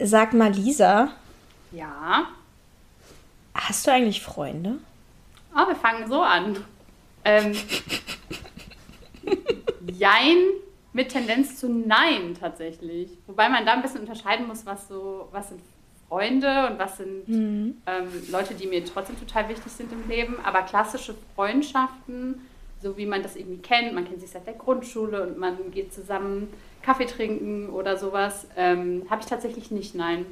Sag mal, Lisa. Ja. Hast du eigentlich Freunde? Oh, wir fangen so an. Ähm, jein mit Tendenz zu Nein tatsächlich. Wobei man da ein bisschen unterscheiden muss, was so, was sind Freunde und was sind mhm. ähm, Leute, die mir trotzdem total wichtig sind im Leben. Aber klassische Freundschaften, so wie man das irgendwie kennt, man kennt sich seit der Grundschule und man geht zusammen Kaffee trinken oder sowas, ähm, habe ich tatsächlich nicht, nein.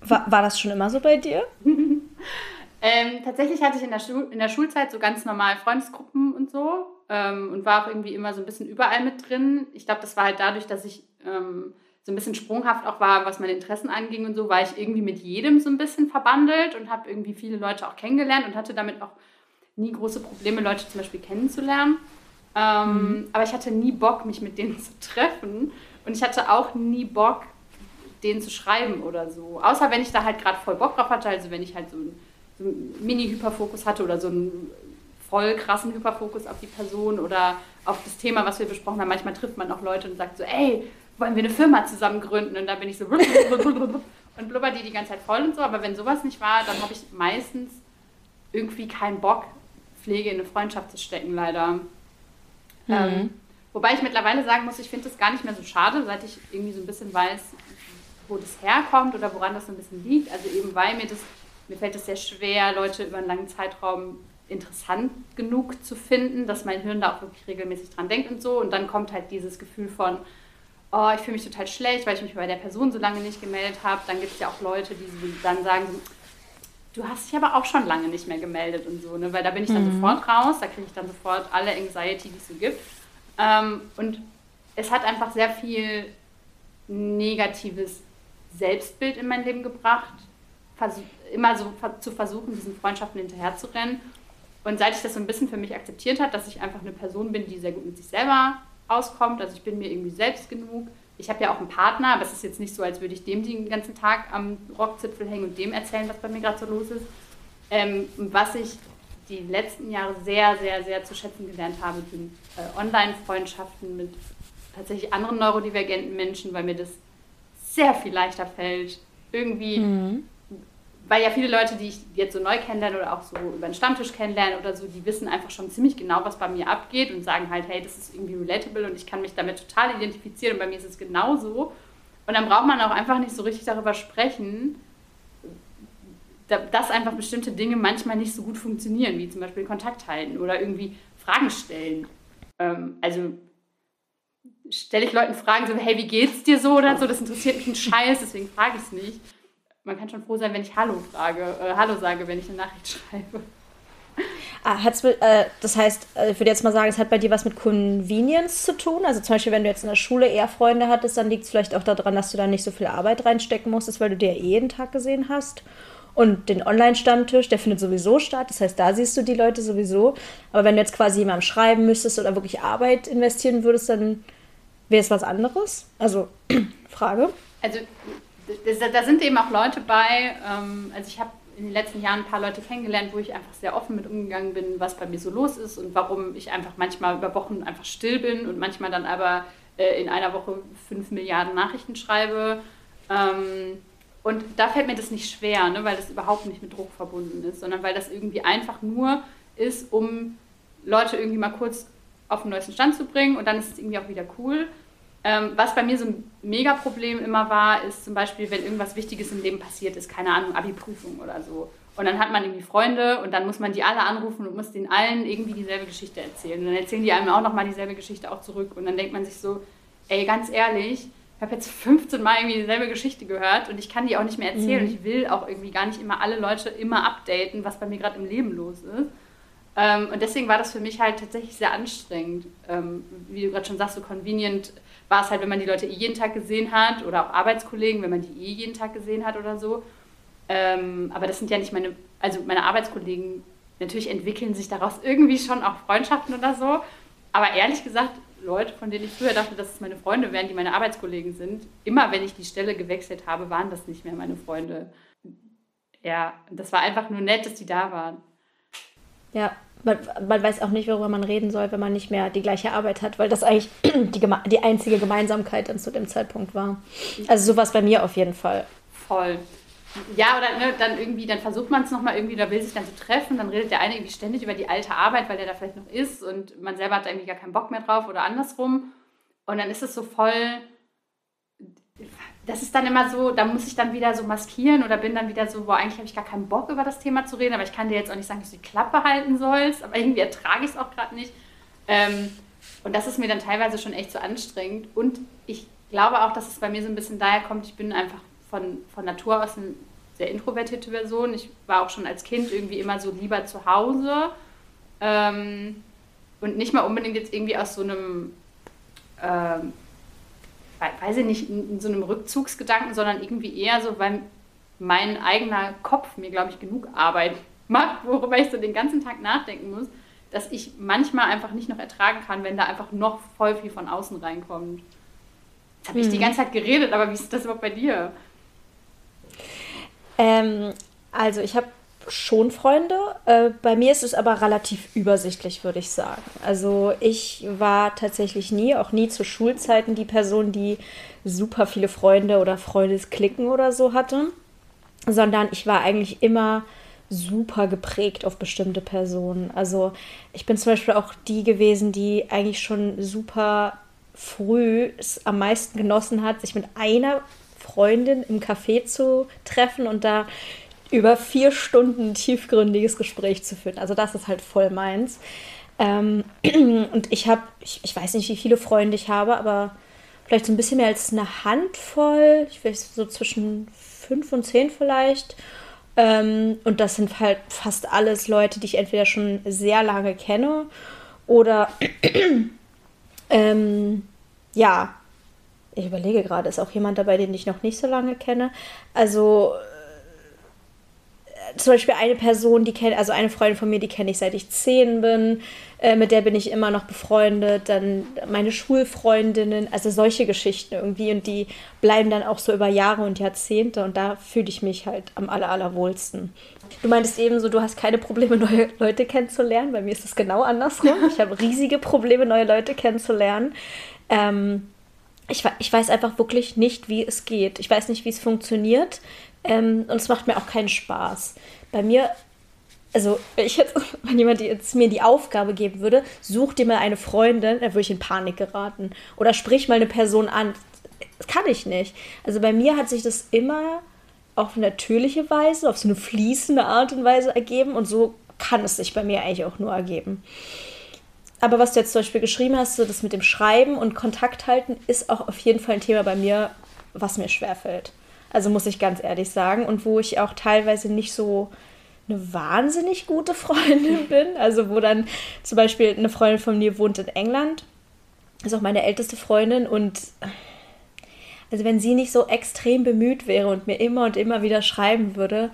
War, war das schon immer so bei dir? ähm, tatsächlich hatte ich in der, in der Schulzeit so ganz normal Freundesgruppen und so ähm, und war auch irgendwie immer so ein bisschen überall mit drin. Ich glaube, das war halt dadurch, dass ich ähm, so ein bisschen sprunghaft auch war, was meine Interessen anging und so, war ich irgendwie mit jedem so ein bisschen verbandelt und habe irgendwie viele Leute auch kennengelernt und hatte damit auch nie große Probleme, Leute zum Beispiel kennenzulernen. Ähm, mhm. Aber ich hatte nie Bock, mich mit denen zu treffen. Und ich hatte auch nie Bock, denen zu schreiben oder so. Außer wenn ich da halt gerade voll Bock drauf hatte, also wenn ich halt so einen, so einen Mini-Hyperfokus hatte oder so einen voll krassen Hyperfokus auf die Person oder auf das Thema, was wir besprochen haben. Manchmal trifft man auch Leute und sagt so, ey, wollen wir eine Firma zusammen gründen? Und da bin ich so und blubber die die ganze Zeit voll und so. Aber wenn sowas nicht war, dann habe ich meistens irgendwie keinen Bock, Pflege in eine Freundschaft zu stecken, leider. Mhm. Ähm, wobei ich mittlerweile sagen muss, ich finde das gar nicht mehr so schade, seit ich irgendwie so ein bisschen weiß, wo das herkommt oder woran das so ein bisschen liegt. Also eben weil mir das, mir fällt es sehr schwer, Leute über einen langen Zeitraum interessant genug zu finden, dass mein Hirn da auch wirklich regelmäßig dran denkt und so. Und dann kommt halt dieses Gefühl von, oh, ich fühle mich total schlecht, weil ich mich bei der Person so lange nicht gemeldet habe. Dann gibt es ja auch Leute, die dann sagen, du hast dich aber auch schon lange nicht mehr gemeldet und so, ne? weil da bin ich dann mhm. sofort raus, da kriege ich dann sofort alle Anxiety, die es so gibt. Ähm, und es hat einfach sehr viel negatives Selbstbild in mein Leben gebracht, Vers immer so zu versuchen, diesen Freundschaften hinterherzurennen. Und seit ich das so ein bisschen für mich akzeptiert habe, dass ich einfach eine Person bin, die sehr gut mit sich selber auskommt, also ich bin mir irgendwie selbst genug, ich habe ja auch einen Partner, aber es ist jetzt nicht so, als würde ich dem den ganzen Tag am Rockzipfel hängen und dem erzählen, was bei mir gerade so los ist. Ähm, was ich die letzten Jahre sehr, sehr, sehr zu schätzen gelernt habe, sind äh, Online-Freundschaften mit tatsächlich anderen neurodivergenten Menschen, weil mir das sehr viel leichter fällt, irgendwie mhm weil ja viele Leute, die ich jetzt so neu kennenlerne oder auch so über den Stammtisch kennenlerne oder so, die wissen einfach schon ziemlich genau, was bei mir abgeht und sagen halt, hey, das ist irgendwie relatable und ich kann mich damit total identifizieren und bei mir ist es genauso. Und dann braucht man auch einfach nicht so richtig darüber sprechen, dass einfach bestimmte Dinge manchmal nicht so gut funktionieren, wie zum Beispiel Kontakt halten oder irgendwie Fragen stellen. Ähm, also stelle ich Leuten Fragen so, hey, wie geht's dir so oder so, das interessiert mich ein Scheiß, deswegen frage ich es nicht man kann schon froh sein, wenn ich Hallo frage, äh, Hallo sage, wenn ich eine Nachricht schreibe. Ah, hat's, äh, das heißt, äh, ich würde jetzt mal sagen, es hat bei dir was mit Convenience zu tun. Also zum Beispiel, wenn du jetzt in der Schule eher Freunde hattest, dann liegt es vielleicht auch daran, dass du da nicht so viel Arbeit reinstecken musstest, weil du dir eh jeden Tag gesehen hast. Und den Online-Stammtisch, der findet sowieso statt. Das heißt, da siehst du die Leute sowieso. Aber wenn du jetzt quasi jemandem schreiben müsstest oder wirklich Arbeit investieren würdest, dann wäre es was anderes. Also, Frage. Also, da sind eben auch Leute bei, ähm, also ich habe in den letzten Jahren ein paar Leute kennengelernt, wo ich einfach sehr offen mit umgegangen bin, was bei mir so los ist und warum ich einfach manchmal über Wochen einfach still bin und manchmal dann aber äh, in einer Woche fünf Milliarden Nachrichten schreibe. Ähm, und da fällt mir das nicht schwer, ne, weil das überhaupt nicht mit Druck verbunden ist, sondern weil das irgendwie einfach nur ist, um Leute irgendwie mal kurz auf den neuesten Stand zu bringen und dann ist es irgendwie auch wieder cool. Ähm, was bei mir so ein Mega-Problem immer war, ist zum Beispiel, wenn irgendwas Wichtiges im Leben passiert ist, keine Ahnung, Abi-Prüfung oder so. Und dann hat man irgendwie Freunde und dann muss man die alle anrufen und muss den allen irgendwie dieselbe Geschichte erzählen. Und dann erzählen die einem auch nochmal dieselbe Geschichte auch zurück. Und dann denkt man sich so, ey, ganz ehrlich, ich habe jetzt 15 Mal irgendwie dieselbe Geschichte gehört und ich kann die auch nicht mehr erzählen. Mhm. Und ich will auch irgendwie gar nicht immer alle Leute immer updaten, was bei mir gerade im Leben los ist. Ähm, und deswegen war das für mich halt tatsächlich sehr anstrengend. Ähm, wie du gerade schon sagst, so convenient war es halt, wenn man die Leute eh jeden Tag gesehen hat oder auch Arbeitskollegen, wenn man die eh jeden Tag gesehen hat oder so. Ähm, aber das sind ja nicht meine, also meine Arbeitskollegen, natürlich entwickeln sich daraus irgendwie schon auch Freundschaften oder so. Aber ehrlich gesagt, Leute, von denen ich früher dachte, dass es meine Freunde wären, die meine Arbeitskollegen sind, immer wenn ich die Stelle gewechselt habe, waren das nicht mehr meine Freunde. Ja, das war einfach nur nett, dass die da waren. Ja, man, man, weiß auch nicht, worüber man reden soll, wenn man nicht mehr die gleiche Arbeit hat, weil das eigentlich die, die einzige Gemeinsamkeit dann zu dem Zeitpunkt war. Also sowas bei mir auf jeden Fall. Voll. Ja, oder ne, dann irgendwie, dann versucht man es nochmal irgendwie, da will sich dann so treffen, dann redet der eine irgendwie ständig über die alte Arbeit, weil der da vielleicht noch ist und man selber hat da irgendwie gar keinen Bock mehr drauf oder andersrum. Und dann ist es so voll, das ist dann immer so, da muss ich dann wieder so maskieren oder bin dann wieder so, boah, eigentlich habe ich gar keinen Bock über das Thema zu reden, aber ich kann dir jetzt auch nicht sagen, dass du die Klappe halten sollst, aber irgendwie ertrage ich es auch gerade nicht. Ähm, und das ist mir dann teilweise schon echt so anstrengend. Und ich glaube auch, dass es bei mir so ein bisschen daher kommt, ich bin einfach von, von Natur aus eine sehr introvertierte Person. Ich war auch schon als Kind irgendwie immer so lieber zu Hause ähm, und nicht mal unbedingt jetzt irgendwie aus so einem, ähm, weiß ich nicht, in so einem Rückzugsgedanken, sondern irgendwie eher so, weil mein eigener Kopf mir, glaube ich, genug Arbeit macht, worüber ich so den ganzen Tag nachdenken muss, dass ich manchmal einfach nicht noch ertragen kann, wenn da einfach noch voll viel von außen reinkommt. Jetzt habe ich die mhm. ganze Zeit geredet, aber wie ist das überhaupt bei dir? Ähm, also ich habe schon Freunde. Äh, bei mir ist es aber relativ übersichtlich, würde ich sagen. Also ich war tatsächlich nie, auch nie zu Schulzeiten, die Person, die super viele Freunde oder Freundesklicken oder so hatte, sondern ich war eigentlich immer super geprägt auf bestimmte Personen. Also ich bin zum Beispiel auch die gewesen, die eigentlich schon super früh es am meisten genossen hat, sich mit einer Freundin im Café zu treffen und da über vier Stunden tiefgründiges Gespräch zu führen. Also das ist halt voll meins. Ähm, und ich habe, ich, ich, weiß nicht, wie viele Freunde ich habe, aber vielleicht so ein bisschen mehr als eine Handvoll. Ich weiß so zwischen fünf und zehn vielleicht. Ähm, und das sind halt fast alles Leute, die ich entweder schon sehr lange kenne oder ähm, ja, ich überlege gerade, ist auch jemand dabei, den ich noch nicht so lange kenne. Also zum Beispiel eine Person, die kenne, also eine Freundin von mir, die kenne ich seit ich zehn bin, äh, mit der bin ich immer noch befreundet, dann meine Schulfreundinnen, also solche Geschichten irgendwie und die bleiben dann auch so über Jahre und Jahrzehnte und da fühle ich mich halt am aller, allerwohlsten. Du meintest eben so, du hast keine Probleme, neue Leute kennenzulernen. Bei mir ist es genau andersrum. Ich habe riesige Probleme, neue Leute kennenzulernen. Ähm, ich, ich weiß einfach wirklich nicht, wie es geht. Ich weiß nicht, wie es funktioniert. Ähm, und es macht mir auch keinen Spaß. Bei mir, also ich jetzt, wenn jemand jetzt mir die Aufgabe geben würde, such dir mal eine Freundin, dann würde ich in Panik geraten. Oder sprich mal eine Person an. Das kann ich nicht. Also bei mir hat sich das immer auf natürliche Weise, auf so eine fließende Art und Weise ergeben. Und so kann es sich bei mir eigentlich auch nur ergeben. Aber was du jetzt zum Beispiel geschrieben hast, so das mit dem Schreiben und Kontakt halten, ist auch auf jeden Fall ein Thema bei mir, was mir schwerfällt. Also muss ich ganz ehrlich sagen. Und wo ich auch teilweise nicht so eine wahnsinnig gute Freundin bin. Also wo dann zum Beispiel eine Freundin von mir wohnt in England. Ist auch meine älteste Freundin. Und also wenn sie nicht so extrem bemüht wäre und mir immer und immer wieder schreiben würde,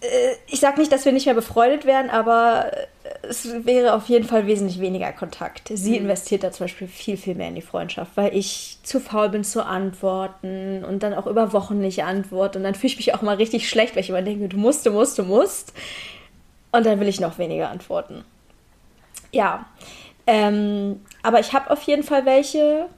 äh, ich sage nicht, dass wir nicht mehr befreundet wären, aber es wäre auf jeden Fall wesentlich weniger Kontakt. Sie mhm. investiert da zum Beispiel viel, viel mehr in die Freundschaft, weil ich zu faul bin zu antworten und dann auch über Wochen nicht antworte. Und dann fühle ich mich auch mal richtig schlecht, weil ich immer denke, du musst, du musst, du musst. Und dann will ich noch weniger antworten. Ja, ähm, aber ich habe auf jeden Fall welche,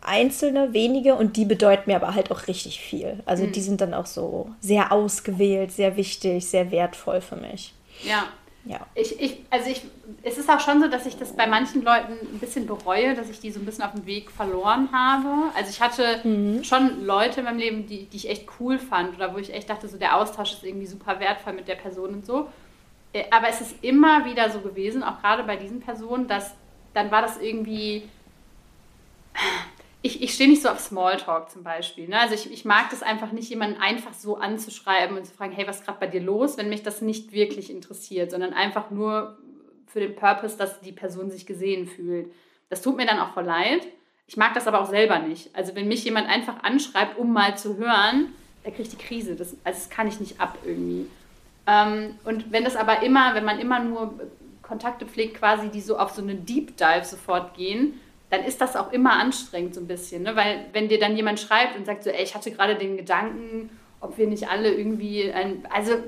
einzelne, wenige, und die bedeuten mir aber halt auch richtig viel. Also mhm. die sind dann auch so sehr ausgewählt, sehr wichtig, sehr wertvoll für mich. Ja, ja. Ich, ich, also ich, es ist auch schon so, dass ich das bei manchen Leuten ein bisschen bereue, dass ich die so ein bisschen auf dem Weg verloren habe. Also ich hatte mhm. schon Leute in meinem Leben, die, die ich echt cool fand oder wo ich echt dachte, so der Austausch ist irgendwie super wertvoll mit der Person und so. Äh, aber es ist immer wieder so gewesen, auch gerade bei diesen Personen, dass dann war das irgendwie, ich, ich stehe nicht so auf Smalltalk zum Beispiel. Ne? Also ich, ich mag das einfach nicht, jemanden einfach so anzuschreiben und zu fragen, hey, was ist gerade bei dir los, wenn mich das nicht wirklich interessiert, sondern einfach nur für den Purpose, dass die Person sich gesehen fühlt. Das tut mir dann auch voll leid. Ich mag das aber auch selber nicht. Also wenn mich jemand einfach anschreibt, um mal zu hören, da kriege ich die Krise. Das, also das kann ich nicht ab irgendwie. Ähm, und wenn das aber immer, wenn man immer nur Kontakte pflegt, quasi, die so auf so einen Deep Dive sofort gehen, dann ist das auch immer anstrengend so ein bisschen. Ne? Weil wenn dir dann jemand schreibt und sagt so, ey, ich hatte gerade den Gedanken, ob wir nicht alle irgendwie ein, also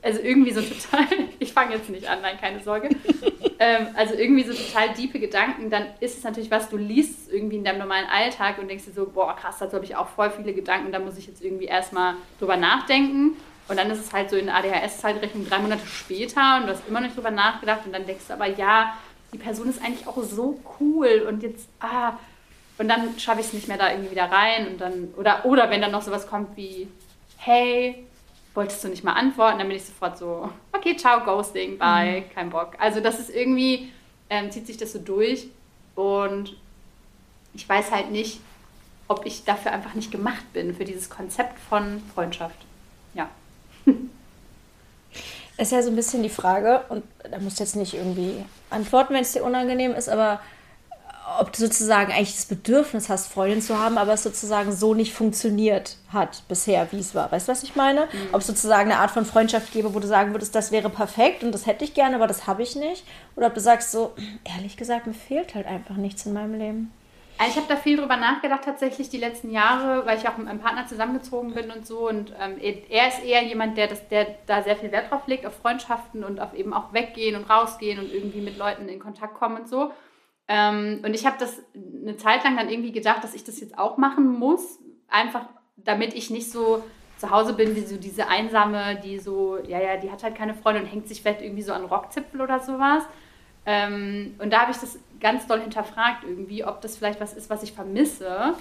also irgendwie so total, ich fange jetzt nicht an, nein, keine Sorge. ähm, also irgendwie so total diepe Gedanken, dann ist es natürlich was, du liest irgendwie in deinem normalen Alltag und denkst dir so, boah, krass, dazu habe ich auch voll viele Gedanken, da muss ich jetzt irgendwie erstmal drüber nachdenken. Und dann ist es halt so in ADHS-Zeitrechnung drei Monate später und du hast immer noch nicht drüber nachgedacht und dann denkst du aber, ja, die Person ist eigentlich auch so cool und jetzt, ah, und dann schaffe ich es nicht mehr da irgendwie wieder rein und dann, oder, oder wenn dann noch sowas kommt wie, hey, wolltest du nicht mal antworten? Dann bin ich sofort so, okay, ciao, Ghosting, bye, mhm. kein Bock. Also das ist irgendwie, ähm, zieht sich das so durch und ich weiß halt nicht, ob ich dafür einfach nicht gemacht bin, für dieses Konzept von Freundschaft. Ja. ist ja so ein bisschen die Frage, und da musst du jetzt nicht irgendwie antworten, wenn es dir unangenehm ist, aber ob du sozusagen eigentlich das Bedürfnis hast, Freundin zu haben, aber es sozusagen so nicht funktioniert hat bisher, wie es war. Weißt du, was ich meine? Mhm. Ob es sozusagen eine Art von Freundschaft gäbe, wo du sagen würdest, das wäre perfekt und das hätte ich gerne, aber das habe ich nicht. Oder ob du sagst so, ehrlich gesagt, mir fehlt halt einfach nichts in meinem Leben. Also ich habe da viel drüber nachgedacht tatsächlich die letzten Jahre, weil ich auch mit meinem Partner zusammengezogen bin und so. Und ähm, er ist eher jemand, der, das, der da sehr viel Wert drauf legt, auf Freundschaften und auf eben auch weggehen und rausgehen und irgendwie mit Leuten in Kontakt kommen und so. Ähm, und ich habe das eine Zeit lang dann irgendwie gedacht, dass ich das jetzt auch machen muss, einfach damit ich nicht so zu Hause bin wie so diese Einsame, die so, ja, ja, die hat halt keine Freunde und hängt sich vielleicht irgendwie so an Rockzipfel oder sowas. Ähm, und da habe ich das ganz doll hinterfragt irgendwie, ob das vielleicht was ist, was ich vermisse.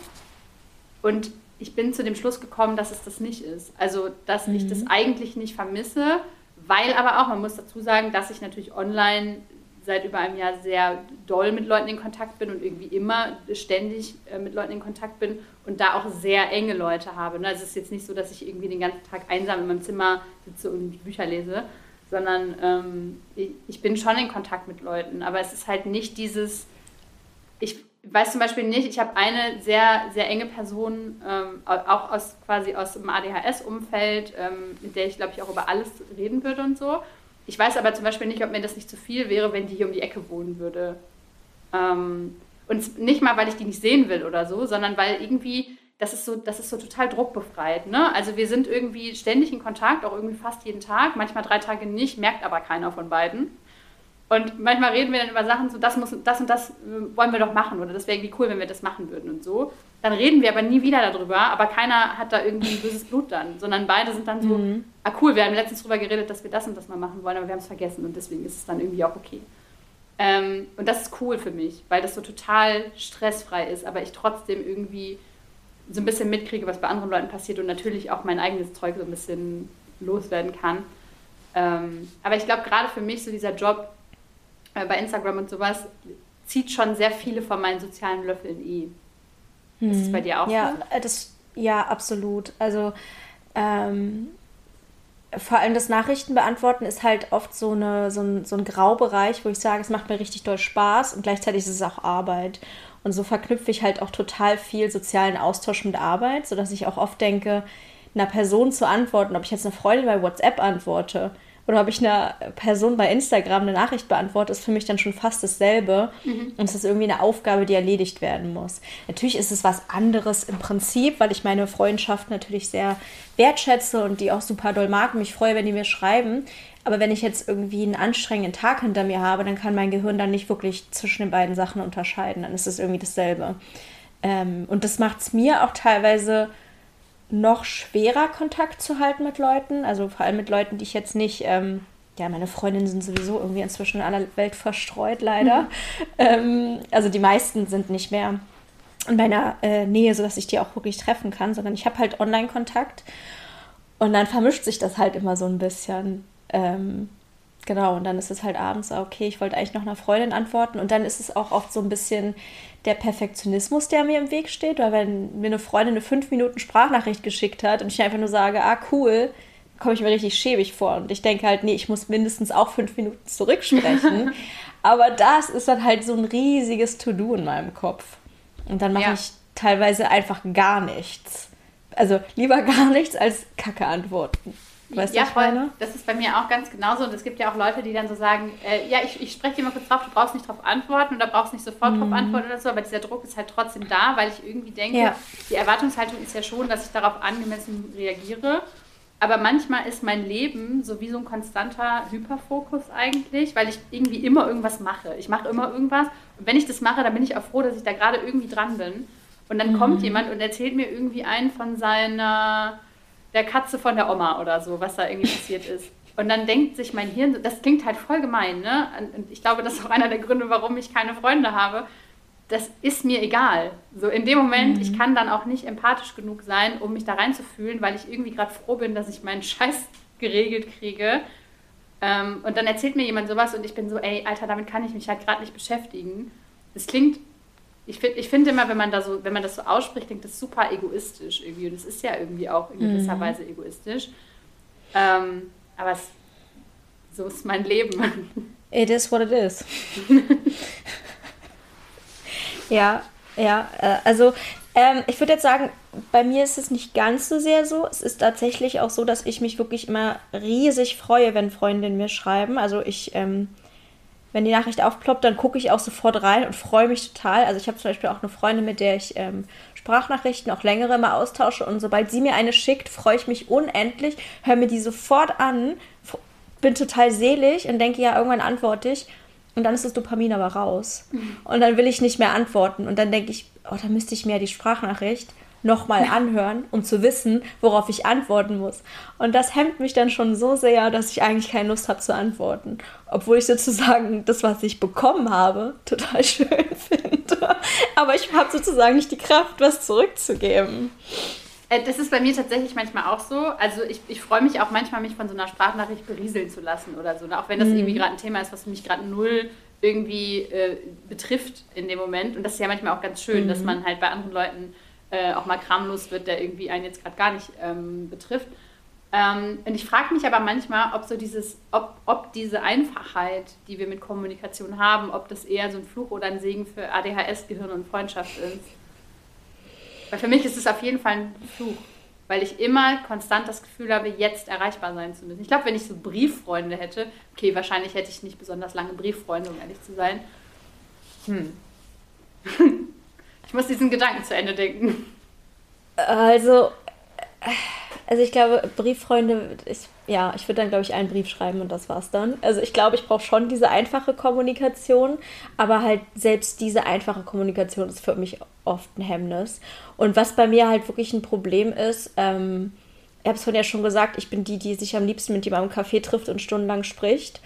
Und ich bin zu dem Schluss gekommen, dass es das nicht ist. Also, dass mhm. ich das eigentlich nicht vermisse, weil aber auch, man muss dazu sagen, dass ich natürlich online seit über einem Jahr sehr doll mit Leuten in Kontakt bin und irgendwie immer ständig äh, mit Leuten in Kontakt bin und da auch sehr enge Leute habe. Ne? Also es ist jetzt nicht so, dass ich irgendwie den ganzen Tag einsam in meinem Zimmer sitze und Bücher lese, sondern ähm, ich, ich, bin schon in Kontakt mit Leuten, aber es ist halt nicht dieses, ich weiß zum Beispiel nicht, ich habe eine sehr, sehr enge Person, ähm, auch aus quasi aus dem ADHS-Umfeld, ähm, mit der ich glaube ich auch über alles reden würde und so. Ich weiß aber zum Beispiel nicht, ob mir das nicht zu viel wäre, wenn die hier um die Ecke wohnen würde. Ähm, und nicht mal, weil ich die nicht sehen will oder so, sondern weil irgendwie, das ist so, das ist so total druckbefreit. Ne? Also wir sind irgendwie ständig in Kontakt, auch irgendwie fast jeden Tag, manchmal drei Tage nicht, merkt aber keiner von beiden. Und manchmal reden wir dann über Sachen so, das, muss, das und das äh, wollen wir doch machen oder das wäre irgendwie cool, wenn wir das machen würden und so. Dann reden wir aber nie wieder darüber, aber keiner hat da irgendwie ein böses Blut dann, sondern beide sind dann so, mhm. ah cool, wir haben letztens darüber geredet, dass wir das und das mal machen wollen, aber wir haben es vergessen und deswegen ist es dann irgendwie auch okay. Ähm, und das ist cool für mich, weil das so total stressfrei ist, aber ich trotzdem irgendwie so ein bisschen mitkriege, was bei anderen Leuten passiert und natürlich auch mein eigenes Zeug so ein bisschen loswerden kann. Ähm, aber ich glaube, gerade für mich so dieser Job äh, bei Instagram und sowas, zieht schon sehr viele von meinen sozialen Löffeln eh. Hm. Ist es bei dir auch ja, so? Äh, das, ja, absolut. Also ähm, vor allem das Nachrichten beantworten ist halt oft so, eine, so, ein, so ein Graubereich, wo ich sage, es macht mir richtig doll Spaß und gleichzeitig ist es auch Arbeit. Und so verknüpfe ich halt auch total viel sozialen Austausch mit Arbeit, sodass ich auch oft denke, einer Person zu antworten, ob ich jetzt eine Freundin bei WhatsApp antworte oder ob ich einer Person bei Instagram eine Nachricht beantworte, ist für mich dann schon fast dasselbe. Mhm. Und es ist irgendwie eine Aufgabe, die erledigt werden muss. Natürlich ist es was anderes im Prinzip, weil ich meine Freundschaft natürlich sehr wertschätze und die auch super doll mag und mich freue, wenn die mir schreiben. Aber wenn ich jetzt irgendwie einen anstrengenden Tag hinter mir habe, dann kann mein Gehirn dann nicht wirklich zwischen den beiden Sachen unterscheiden. Dann ist es irgendwie dasselbe. Ähm, und das macht es mir auch teilweise noch schwerer Kontakt zu halten mit Leuten. Also vor allem mit Leuten, die ich jetzt nicht, ähm, ja, meine Freundinnen sind sowieso irgendwie inzwischen in aller Welt verstreut, leider. Mhm. Ähm, also die meisten sind nicht mehr in meiner äh, Nähe, sodass ich die auch wirklich treffen kann, sondern ich habe halt Online-Kontakt. Und dann vermischt sich das halt immer so ein bisschen. Ähm, genau, und dann ist es halt abends, okay, ich wollte eigentlich noch einer Freundin antworten. Und dann ist es auch oft so ein bisschen der Perfektionismus, der mir im Weg steht, weil wenn mir eine Freundin eine fünf Minuten Sprachnachricht geschickt hat und ich einfach nur sage, ah cool, komme ich mir richtig schäbig vor. Und ich denke halt, nee, ich muss mindestens auch fünf Minuten zurücksprechen. Aber das ist dann halt so ein riesiges To-Do in meinem Kopf. Und dann mache ja. ich teilweise einfach gar nichts. Also lieber gar nichts als Kacke antworten. Weißt ja, voll. Das ist bei mir auch ganz genauso. Und es gibt ja auch Leute, die dann so sagen, äh, ja, ich, ich spreche dir mal kurz drauf, du brauchst nicht drauf antworten oder brauchst nicht sofort mhm. drauf antworten oder so, aber dieser Druck ist halt trotzdem da, weil ich irgendwie denke, ja. die Erwartungshaltung ist ja schon, dass ich darauf angemessen reagiere. aber manchmal ist mein Leben so wie so ein konstanter Hyperfokus eigentlich, weil ich irgendwie immer irgendwas mache. Ich mache immer irgendwas und wenn ich das mache, dann bin ich auch froh, dass ich da gerade irgendwie dran bin. Und dann mhm. kommt jemand und erzählt mir irgendwie ein von seiner, der Katze von der Oma oder so, was da irgendwie passiert ist. Und dann denkt sich mein Hirn, das klingt halt voll gemein, ne? Und ich glaube, das ist auch einer der Gründe, warum ich keine Freunde habe. Das ist mir egal. So in dem Moment, mhm. ich kann dann auch nicht empathisch genug sein, um mich da reinzufühlen, weil ich irgendwie gerade froh bin, dass ich meinen Scheiß geregelt kriege. Ähm, und dann erzählt mir jemand sowas und ich bin so, ey, Alter, damit kann ich mich halt gerade nicht beschäftigen. Das klingt ich finde ich find immer, wenn man, da so, wenn man das so ausspricht, klingt das super egoistisch irgendwie. Und es ist ja irgendwie auch in gewisser mhm. Weise egoistisch. Ähm, aber es, so ist mein Leben. It is what it is. ja, ja. Äh, also ähm, ich würde jetzt sagen, bei mir ist es nicht ganz so sehr so. Es ist tatsächlich auch so, dass ich mich wirklich immer riesig freue, wenn Freundinnen mir schreiben. Also ich ähm, wenn die Nachricht aufploppt, dann gucke ich auch sofort rein und freue mich total. Also ich habe zum Beispiel auch eine Freundin, mit der ich ähm, Sprachnachrichten, auch längere mal austausche. Und sobald sie mir eine schickt, freue ich mich unendlich, höre mir die sofort an, bin total selig und denke, ja, irgendwann antworte ich. Und dann ist das Dopamin aber raus. Mhm. Und dann will ich nicht mehr antworten. Und dann denke ich, oh, da müsste ich mir die Sprachnachricht nochmal anhören, um zu wissen, worauf ich antworten muss. Und das hemmt mich dann schon so sehr, dass ich eigentlich keine Lust habe zu antworten. Obwohl ich sozusagen das, was ich bekommen habe, total schön finde. Aber ich habe sozusagen nicht die Kraft, was zurückzugeben. Äh, das ist bei mir tatsächlich manchmal auch so. Also ich, ich freue mich auch manchmal, mich von so einer Sprachnachricht berieseln zu lassen oder so. Ne? Auch wenn das mhm. irgendwie gerade ein Thema ist, was mich gerade null irgendwie äh, betrifft in dem Moment. Und das ist ja manchmal auch ganz schön, mhm. dass man halt bei anderen Leuten äh, auch mal kramlos wird, der irgendwie einen jetzt gerade gar nicht ähm, betrifft. Ähm, und ich frage mich aber manchmal, ob so dieses, ob, ob diese Einfachheit, die wir mit Kommunikation haben, ob das eher so ein Fluch oder ein Segen für ADHS, Gehirn und Freundschaft ist. Weil für mich ist es auf jeden Fall ein Fluch, weil ich immer konstant das Gefühl habe, jetzt erreichbar sein zu müssen. Ich glaube, wenn ich so Brieffreunde hätte, okay, wahrscheinlich hätte ich nicht besonders lange Brieffreunde, um ehrlich zu sein. Hm. Muss diesen Gedanken zu Ende denken. Also, also ich glaube, Brieffreunde, ich, ja, ich würde dann, glaube ich, einen Brief schreiben und das war's dann. Also ich glaube, ich brauche schon diese einfache Kommunikation, aber halt selbst diese einfache Kommunikation ist für mich oft ein Hemmnis. Und was bei mir halt wirklich ein Problem ist, ähm, ich habe es vorhin ja schon gesagt, ich bin die, die sich am liebsten mit jemandem im Café trifft und stundenlang spricht.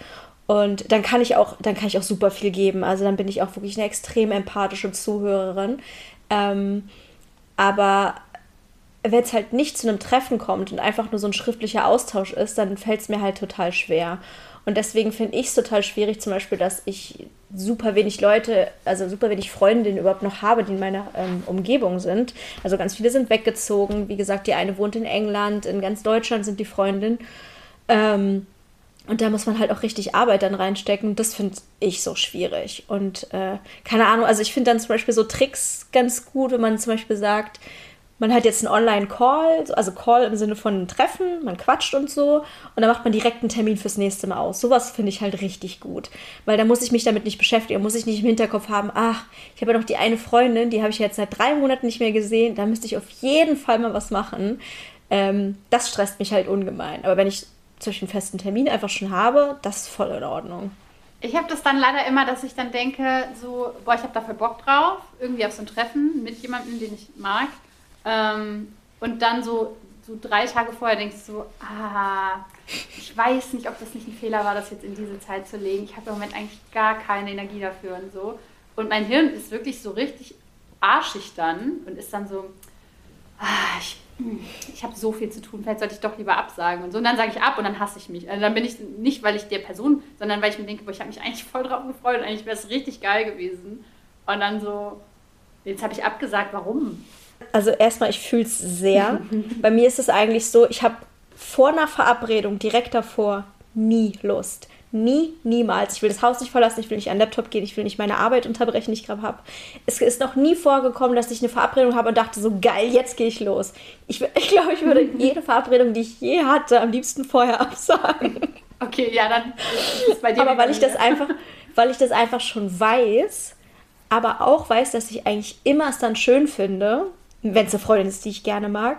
Und dann kann ich auch, dann kann ich auch super viel geben. Also dann bin ich auch wirklich eine extrem empathische Zuhörerin. Ähm, aber wenn es halt nicht zu einem Treffen kommt und einfach nur so ein schriftlicher Austausch ist, dann fällt es mir halt total schwer. Und deswegen finde ich es total schwierig, zum Beispiel, dass ich super wenig Leute, also super wenig Freundinnen überhaupt noch habe, die in meiner ähm, Umgebung sind. Also ganz viele sind weggezogen. Wie gesagt, die eine wohnt in England, in ganz Deutschland sind die Freundinnen. Ähm, und da muss man halt auch richtig Arbeit dann reinstecken. Das finde ich so schwierig. Und äh, keine Ahnung, also ich finde dann zum Beispiel so Tricks ganz gut, wenn man zum Beispiel sagt, man hat jetzt einen Online-Call, also Call im Sinne von Treffen, man quatscht und so, und dann macht man direkt einen Termin fürs nächste Mal aus. Sowas finde ich halt richtig gut. Weil da muss ich mich damit nicht beschäftigen, muss ich nicht im Hinterkopf haben, ach, ich habe ja noch die eine Freundin, die habe ich jetzt seit drei Monaten nicht mehr gesehen, da müsste ich auf jeden Fall mal was machen. Ähm, das stresst mich halt ungemein. Aber wenn ich zwischen festen Termin einfach schon habe, das ist voll in Ordnung. Ich habe das dann leider immer, dass ich dann denke, so, boah, ich habe dafür Bock drauf, irgendwie auf so ein Treffen mit jemandem, den ich mag. Ähm, und dann so, so drei Tage vorher denkst du so, ah, ich weiß nicht, ob das nicht ein Fehler war, das jetzt in diese Zeit zu legen. Ich habe im Moment eigentlich gar keine Energie dafür und so. Und mein Hirn ist wirklich so richtig arschig dann und ist dann so, ich habe so viel zu tun, vielleicht sollte ich doch lieber absagen und so. Und dann sage ich ab und dann hasse ich mich. Also dann bin ich nicht, weil ich der Person, sondern weil ich mir denke, boah, ich habe mich eigentlich voll drauf gefreut und eigentlich wäre es richtig geil gewesen. Und dann so, jetzt habe ich abgesagt, warum? Also erstmal, ich fühle es sehr. Bei mir ist es eigentlich so, ich habe vor einer Verabredung, direkt davor, nie Lust. Nie, niemals. Ich will das Haus nicht verlassen, ich will nicht an den Laptop gehen, ich will nicht meine Arbeit unterbrechen, die ich gerade habe. Es ist noch nie vorgekommen, dass ich eine Verabredung habe und dachte, so geil, jetzt gehe ich los. Ich, ich glaube, ich würde jede Verabredung, die ich je hatte, am liebsten vorher absagen. Okay, ja, dann ist bei dir. Aber weil ich das einfach, weil ich das einfach schon weiß, aber auch weiß, dass ich eigentlich immer es dann schön finde, wenn es eine Freundin ist, die ich gerne mag,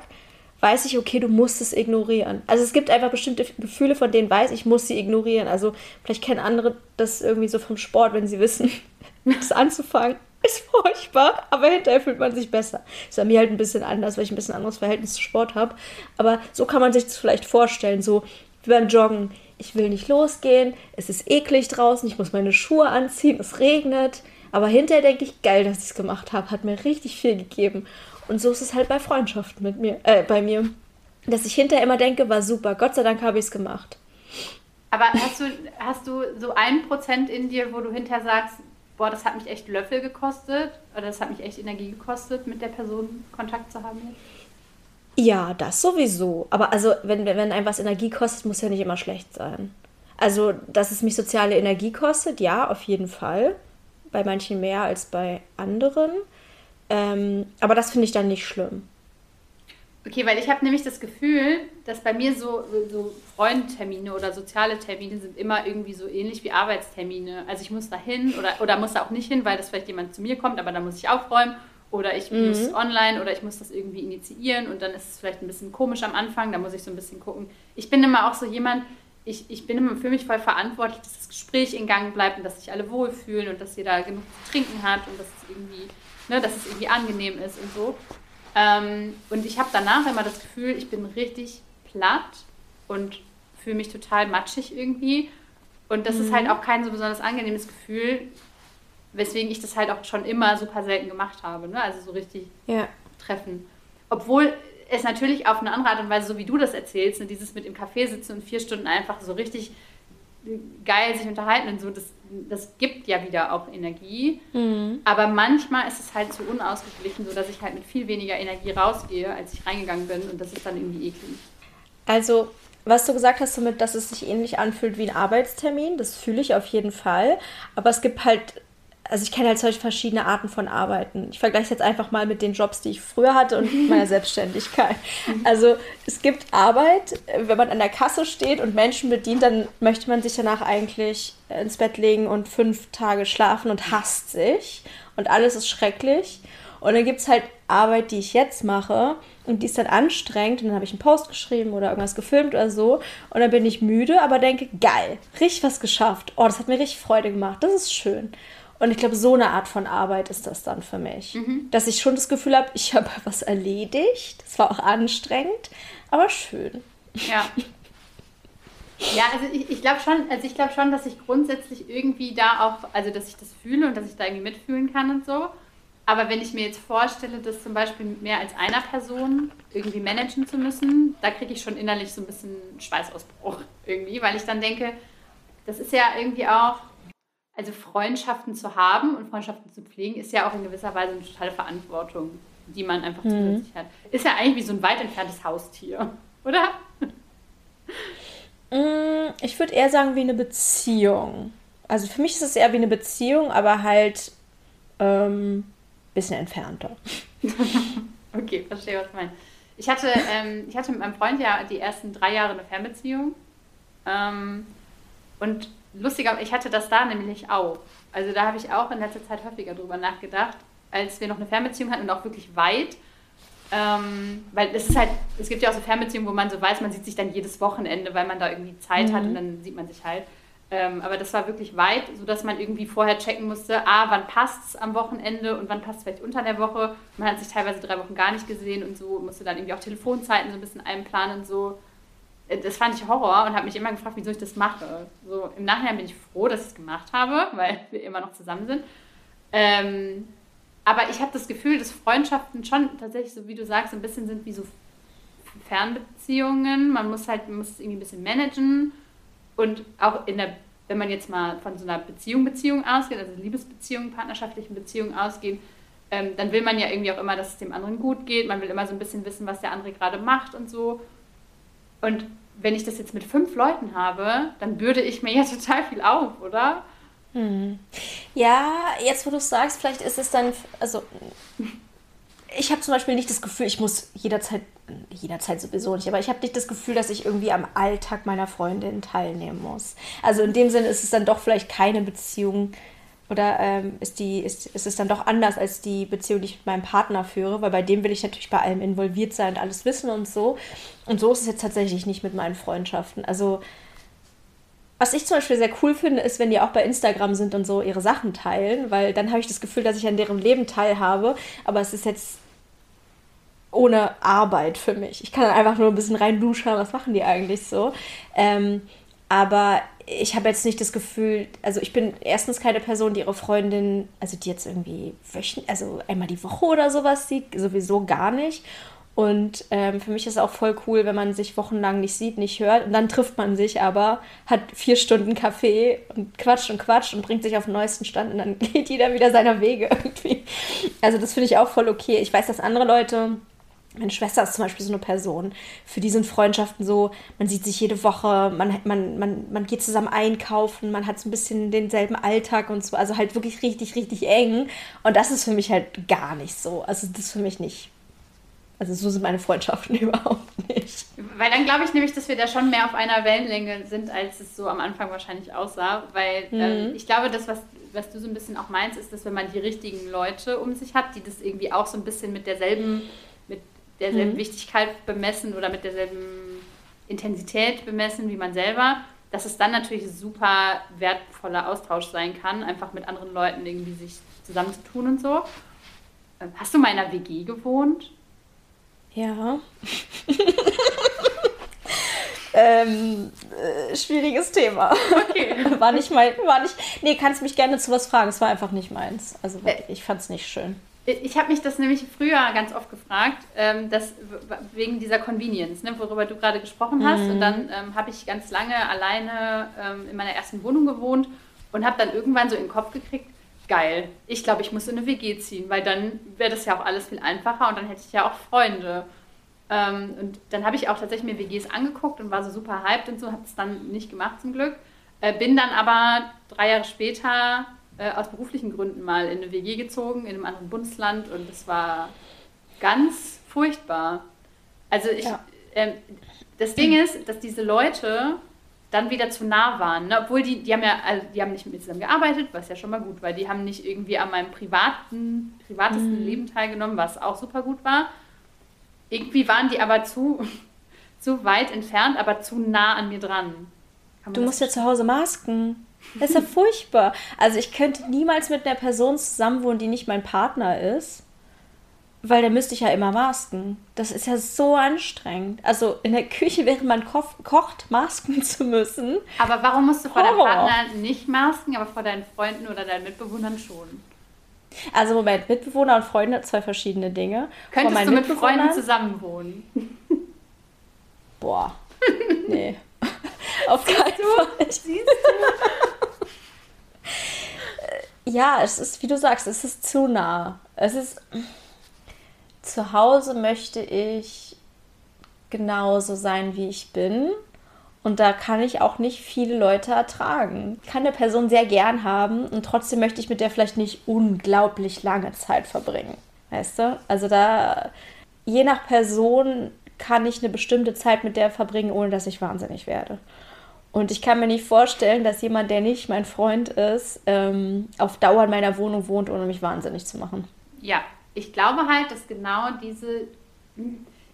weiß ich, okay, du musst es ignorieren. Also es gibt einfach bestimmte Gefühle, von denen weiß ich, muss sie ignorieren. Also vielleicht kennen andere das irgendwie so vom Sport, wenn sie wissen, das anzufangen ist furchtbar, aber hinterher fühlt man sich besser. Ist bei mir halt ein bisschen anders, weil ich ein bisschen anderes Verhältnis zu Sport habe. Aber so kann man sich das vielleicht vorstellen, so wie beim Joggen. Ich will nicht losgehen, es ist eklig draußen, ich muss meine Schuhe anziehen, es regnet. Aber hinterher denke ich, geil, dass ich es gemacht habe, hat mir richtig viel gegeben. Und so ist es halt bei Freundschaften mit mir, äh, bei mir. Dass ich hinterher immer denke, war super, Gott sei Dank habe ich es gemacht. Aber hast du, hast du so ein Prozent in dir, wo du hinterher sagst, boah, das hat mich echt Löffel gekostet oder das hat mich echt Energie gekostet, mit der Person Kontakt zu haben? Ja, das sowieso. Aber also, wenn, wenn einem was Energie kostet, muss ja nicht immer schlecht sein. Also, dass es mich soziale Energie kostet, ja, auf jeden Fall. Bei manchen mehr als bei anderen. Ähm, aber das finde ich dann nicht schlimm. Okay, weil ich habe nämlich das Gefühl, dass bei mir so, so Freundtermine oder soziale Termine sind immer irgendwie so ähnlich wie Arbeitstermine. Also ich muss da hin oder, oder muss da auch nicht hin, weil das vielleicht jemand zu mir kommt, aber da muss ich aufräumen. Oder ich mhm. muss online oder ich muss das irgendwie initiieren und dann ist es vielleicht ein bisschen komisch am Anfang, da muss ich so ein bisschen gucken. Ich bin immer auch so jemand, ich, ich bin immer für mich voll verantwortlich, dass das Gespräch in Gang bleibt und dass sich alle wohlfühlen und dass jeder genug zu trinken hat und dass es irgendwie, ne, dass es irgendwie angenehm ist und so. Ähm, und ich habe danach immer das Gefühl, ich bin richtig platt und fühle mich total matschig irgendwie. Und das mhm. ist halt auch kein so besonders angenehmes Gefühl, weswegen ich das halt auch schon immer super selten gemacht habe. Ne? Also so richtig ja. treffen. Obwohl es natürlich auf eine andere Art und Weise, so wie du das erzählst, ne, dieses mit im Café sitzen und vier Stunden einfach so richtig geil sich unterhalten und so, das, das gibt ja wieder auch Energie. Mhm. Aber manchmal ist es halt so unausgeglichen, so dass ich halt mit viel weniger Energie rausgehe, als ich reingegangen bin und das ist dann irgendwie eklig. Also, was du gesagt hast, damit, dass es sich ähnlich anfühlt wie ein Arbeitstermin, das fühle ich auf jeden Fall. Aber es gibt halt also ich kenne halt solche verschiedene Arten von Arbeiten. Ich vergleiche es jetzt einfach mal mit den Jobs, die ich früher hatte und meiner Selbstständigkeit. Also es gibt Arbeit, wenn man an der Kasse steht und Menschen bedient, dann möchte man sich danach eigentlich ins Bett legen und fünf Tage schlafen und hasst sich und alles ist schrecklich. Und dann gibt es halt Arbeit, die ich jetzt mache und die ist dann anstrengend und dann habe ich einen Post geschrieben oder irgendwas gefilmt oder so und dann bin ich müde, aber denke, geil, richtig was geschafft. Oh, das hat mir richtig Freude gemacht, das ist schön. Und ich glaube, so eine Art von Arbeit ist das dann für mich. Mhm. Dass ich schon das Gefühl habe, ich habe was erledigt. Das war auch anstrengend, aber schön. Ja. Ja, also ich, ich glaube schon, also ich glaube schon, dass ich grundsätzlich irgendwie da auch, also dass ich das fühle und dass ich da irgendwie mitfühlen kann und so. Aber wenn ich mir jetzt vorstelle, das zum Beispiel mit mehr als einer Person irgendwie managen zu müssen, da kriege ich schon innerlich so ein bisschen Schweißausbruch irgendwie, weil ich dann denke, das ist ja irgendwie auch, also Freundschaften zu haben und Freundschaften zu pflegen, ist ja auch in gewisser Weise eine totale Verantwortung, die man einfach mhm. zusätzlich hat. Ist ja eigentlich wie so ein weit entferntes Haustier, oder? Mm, ich würde eher sagen wie eine Beziehung. Also für mich ist es eher wie eine Beziehung, aber halt ähm, bisschen entfernter. okay, verstehe, was du meinst. Ich hatte, ähm, ich hatte mit meinem Freund ja die ersten drei Jahre eine Fernbeziehung. Ähm, und lustiger, ich hatte das da nämlich auch. Also da habe ich auch in letzter Zeit häufiger drüber nachgedacht, als wir noch eine Fernbeziehung hatten und auch wirklich weit. Ähm, weil es ist halt, es gibt ja auch so Fernbeziehungen, wo man so weiß, man sieht sich dann jedes Wochenende, weil man da irgendwie Zeit mhm. hat und dann sieht man sich halt. Ähm, aber das war wirklich weit, sodass man irgendwie vorher checken musste, ah, wann passt es am Wochenende und wann passt es vielleicht unter der Woche. Man hat sich teilweise drei Wochen gar nicht gesehen und so, musste dann irgendwie auch Telefonzeiten so ein bisschen einplanen und so das fand ich Horror und habe mich immer gefragt, wieso ich das mache. So im Nachhinein bin ich froh, dass ich es gemacht habe, weil wir immer noch zusammen sind. Ähm, aber ich habe das Gefühl, dass Freundschaften schon tatsächlich, so wie du sagst, ein bisschen sind wie so Fernbeziehungen. Man muss halt, man muss es irgendwie ein bisschen managen. Und auch in der, wenn man jetzt mal von so einer Beziehung, Beziehung ausgeht, also Liebesbeziehung, partnerschaftlichen Beziehungen ausgeht, ähm, dann will man ja irgendwie auch immer, dass es dem anderen gut geht. Man will immer so ein bisschen wissen, was der andere gerade macht und so. Und wenn ich das jetzt mit fünf Leuten habe, dann bürde ich mir ja total viel auf, oder? Hm. Ja, jetzt wo du es sagst, vielleicht ist es dann, also ich habe zum Beispiel nicht das Gefühl, ich muss jederzeit, jederzeit sowieso nicht, aber ich habe nicht das Gefühl, dass ich irgendwie am Alltag meiner Freundin teilnehmen muss. Also in dem Sinne ist es dann doch vielleicht keine Beziehung, oder ähm, ist, die, ist, ist es dann doch anders als die Beziehung, die ich mit meinem Partner führe? Weil bei dem will ich natürlich bei allem involviert sein und alles wissen und so. Und so ist es jetzt tatsächlich nicht mit meinen Freundschaften. Also, was ich zum Beispiel sehr cool finde, ist, wenn die auch bei Instagram sind und so ihre Sachen teilen, weil dann habe ich das Gefühl, dass ich an deren Leben teilhabe. Aber es ist jetzt ohne Arbeit für mich. Ich kann dann einfach nur ein bisschen rein duschen, was machen die eigentlich so. Ähm, aber ich habe jetzt nicht das Gefühl, also ich bin erstens keine Person, die ihre Freundin, also die jetzt irgendwie wöchentlich, also einmal die Woche oder sowas sieht, sowieso gar nicht. Und ähm, für mich ist es auch voll cool, wenn man sich wochenlang nicht sieht, nicht hört. Und dann trifft man sich aber, hat vier Stunden Kaffee und quatscht und quatscht und bringt sich auf den neuesten Stand und dann geht jeder wieder seiner Wege irgendwie. Also das finde ich auch voll okay. Ich weiß, dass andere Leute meine Schwester ist zum Beispiel so eine Person. Für die sind Freundschaften so, man sieht sich jede Woche, man, man, man, man geht zusammen einkaufen, man hat so ein bisschen denselben Alltag und so. Also halt wirklich richtig, richtig eng. Und das ist für mich halt gar nicht so. Also das ist für mich nicht. Also so sind meine Freundschaften überhaupt nicht. Weil dann glaube ich nämlich, dass wir da schon mehr auf einer Wellenlänge sind, als es so am Anfang wahrscheinlich aussah. Weil mhm. ähm, ich glaube, das, was, was du so ein bisschen auch meinst, ist, dass wenn man die richtigen Leute um sich hat, die das irgendwie auch so ein bisschen mit derselben derselben mhm. Wichtigkeit bemessen oder mit derselben Intensität bemessen wie man selber, dass es dann natürlich super wertvoller Austausch sein kann, einfach mit anderen Leuten irgendwie sich zusammenzutun und so. Ähm, hast du mal in einer WG gewohnt? Ja. ähm, äh, schwieriges Thema. Okay. war nicht mein, war nicht. Nee, kannst mich gerne zu was fragen. Es war einfach nicht meins. Also äh, ich fand es nicht schön. Ich habe mich das nämlich früher ganz oft gefragt, ähm, dass, wegen dieser Convenience, ne, worüber du gerade gesprochen hast. Mhm. Und dann ähm, habe ich ganz lange alleine ähm, in meiner ersten Wohnung gewohnt und habe dann irgendwann so in den Kopf gekriegt, geil, ich glaube, ich muss in eine WG ziehen, weil dann wäre das ja auch alles viel einfacher und dann hätte ich ja auch Freunde. Ähm, und dann habe ich auch tatsächlich mir WGs angeguckt und war so super hyped und so, habe es dann nicht gemacht zum Glück. Äh, bin dann aber drei Jahre später äh, aus beruflichen Gründen mal in eine WG gezogen, in einem anderen Bundesland und es war ganz furchtbar. Also ich, ja. äh, das Ding ist, dass diese Leute dann wieder zu nah waren. Ne? Obwohl die, die haben ja, also die haben nicht mit mir zusammen gearbeitet, was ja schon mal gut war. Die haben nicht irgendwie an meinem privaten, privatesten mhm. Leben teilgenommen, was auch super gut war. Irgendwie waren die aber zu, zu weit entfernt, aber zu nah an mir dran. Du musst ja zu Hause masken. Das ist ja furchtbar. Also ich könnte niemals mit einer Person zusammenwohnen, die nicht mein Partner ist. Weil da müsste ich ja immer masken. Das ist ja so anstrengend. Also in der Küche, während man ko kocht, masken zu müssen. Aber warum musst du vor deinem Partner nicht masken, aber vor deinen Freunden oder deinen Mitbewohnern schon? Also Moment, Mitbewohner und Freunde, zwei verschiedene Dinge. Könntest du mit Freunden zusammenwohnen? Boah, nee. Auf keinen Fall. Siehst du? Ja, es ist, wie du sagst, es ist zu nah. Es ist. Zu Hause möchte ich genauso sein, wie ich bin. Und da kann ich auch nicht viele Leute ertragen. Ich kann eine Person sehr gern haben und trotzdem möchte ich mit der vielleicht nicht unglaublich lange Zeit verbringen. Weißt du? Also da, je nach Person kann ich eine bestimmte Zeit mit der verbringen, ohne dass ich wahnsinnig werde. Und ich kann mir nicht vorstellen, dass jemand, der nicht mein Freund ist, ähm, auf Dauer in meiner Wohnung wohnt, ohne mich wahnsinnig zu machen. Ja, ich glaube halt, dass genau diese.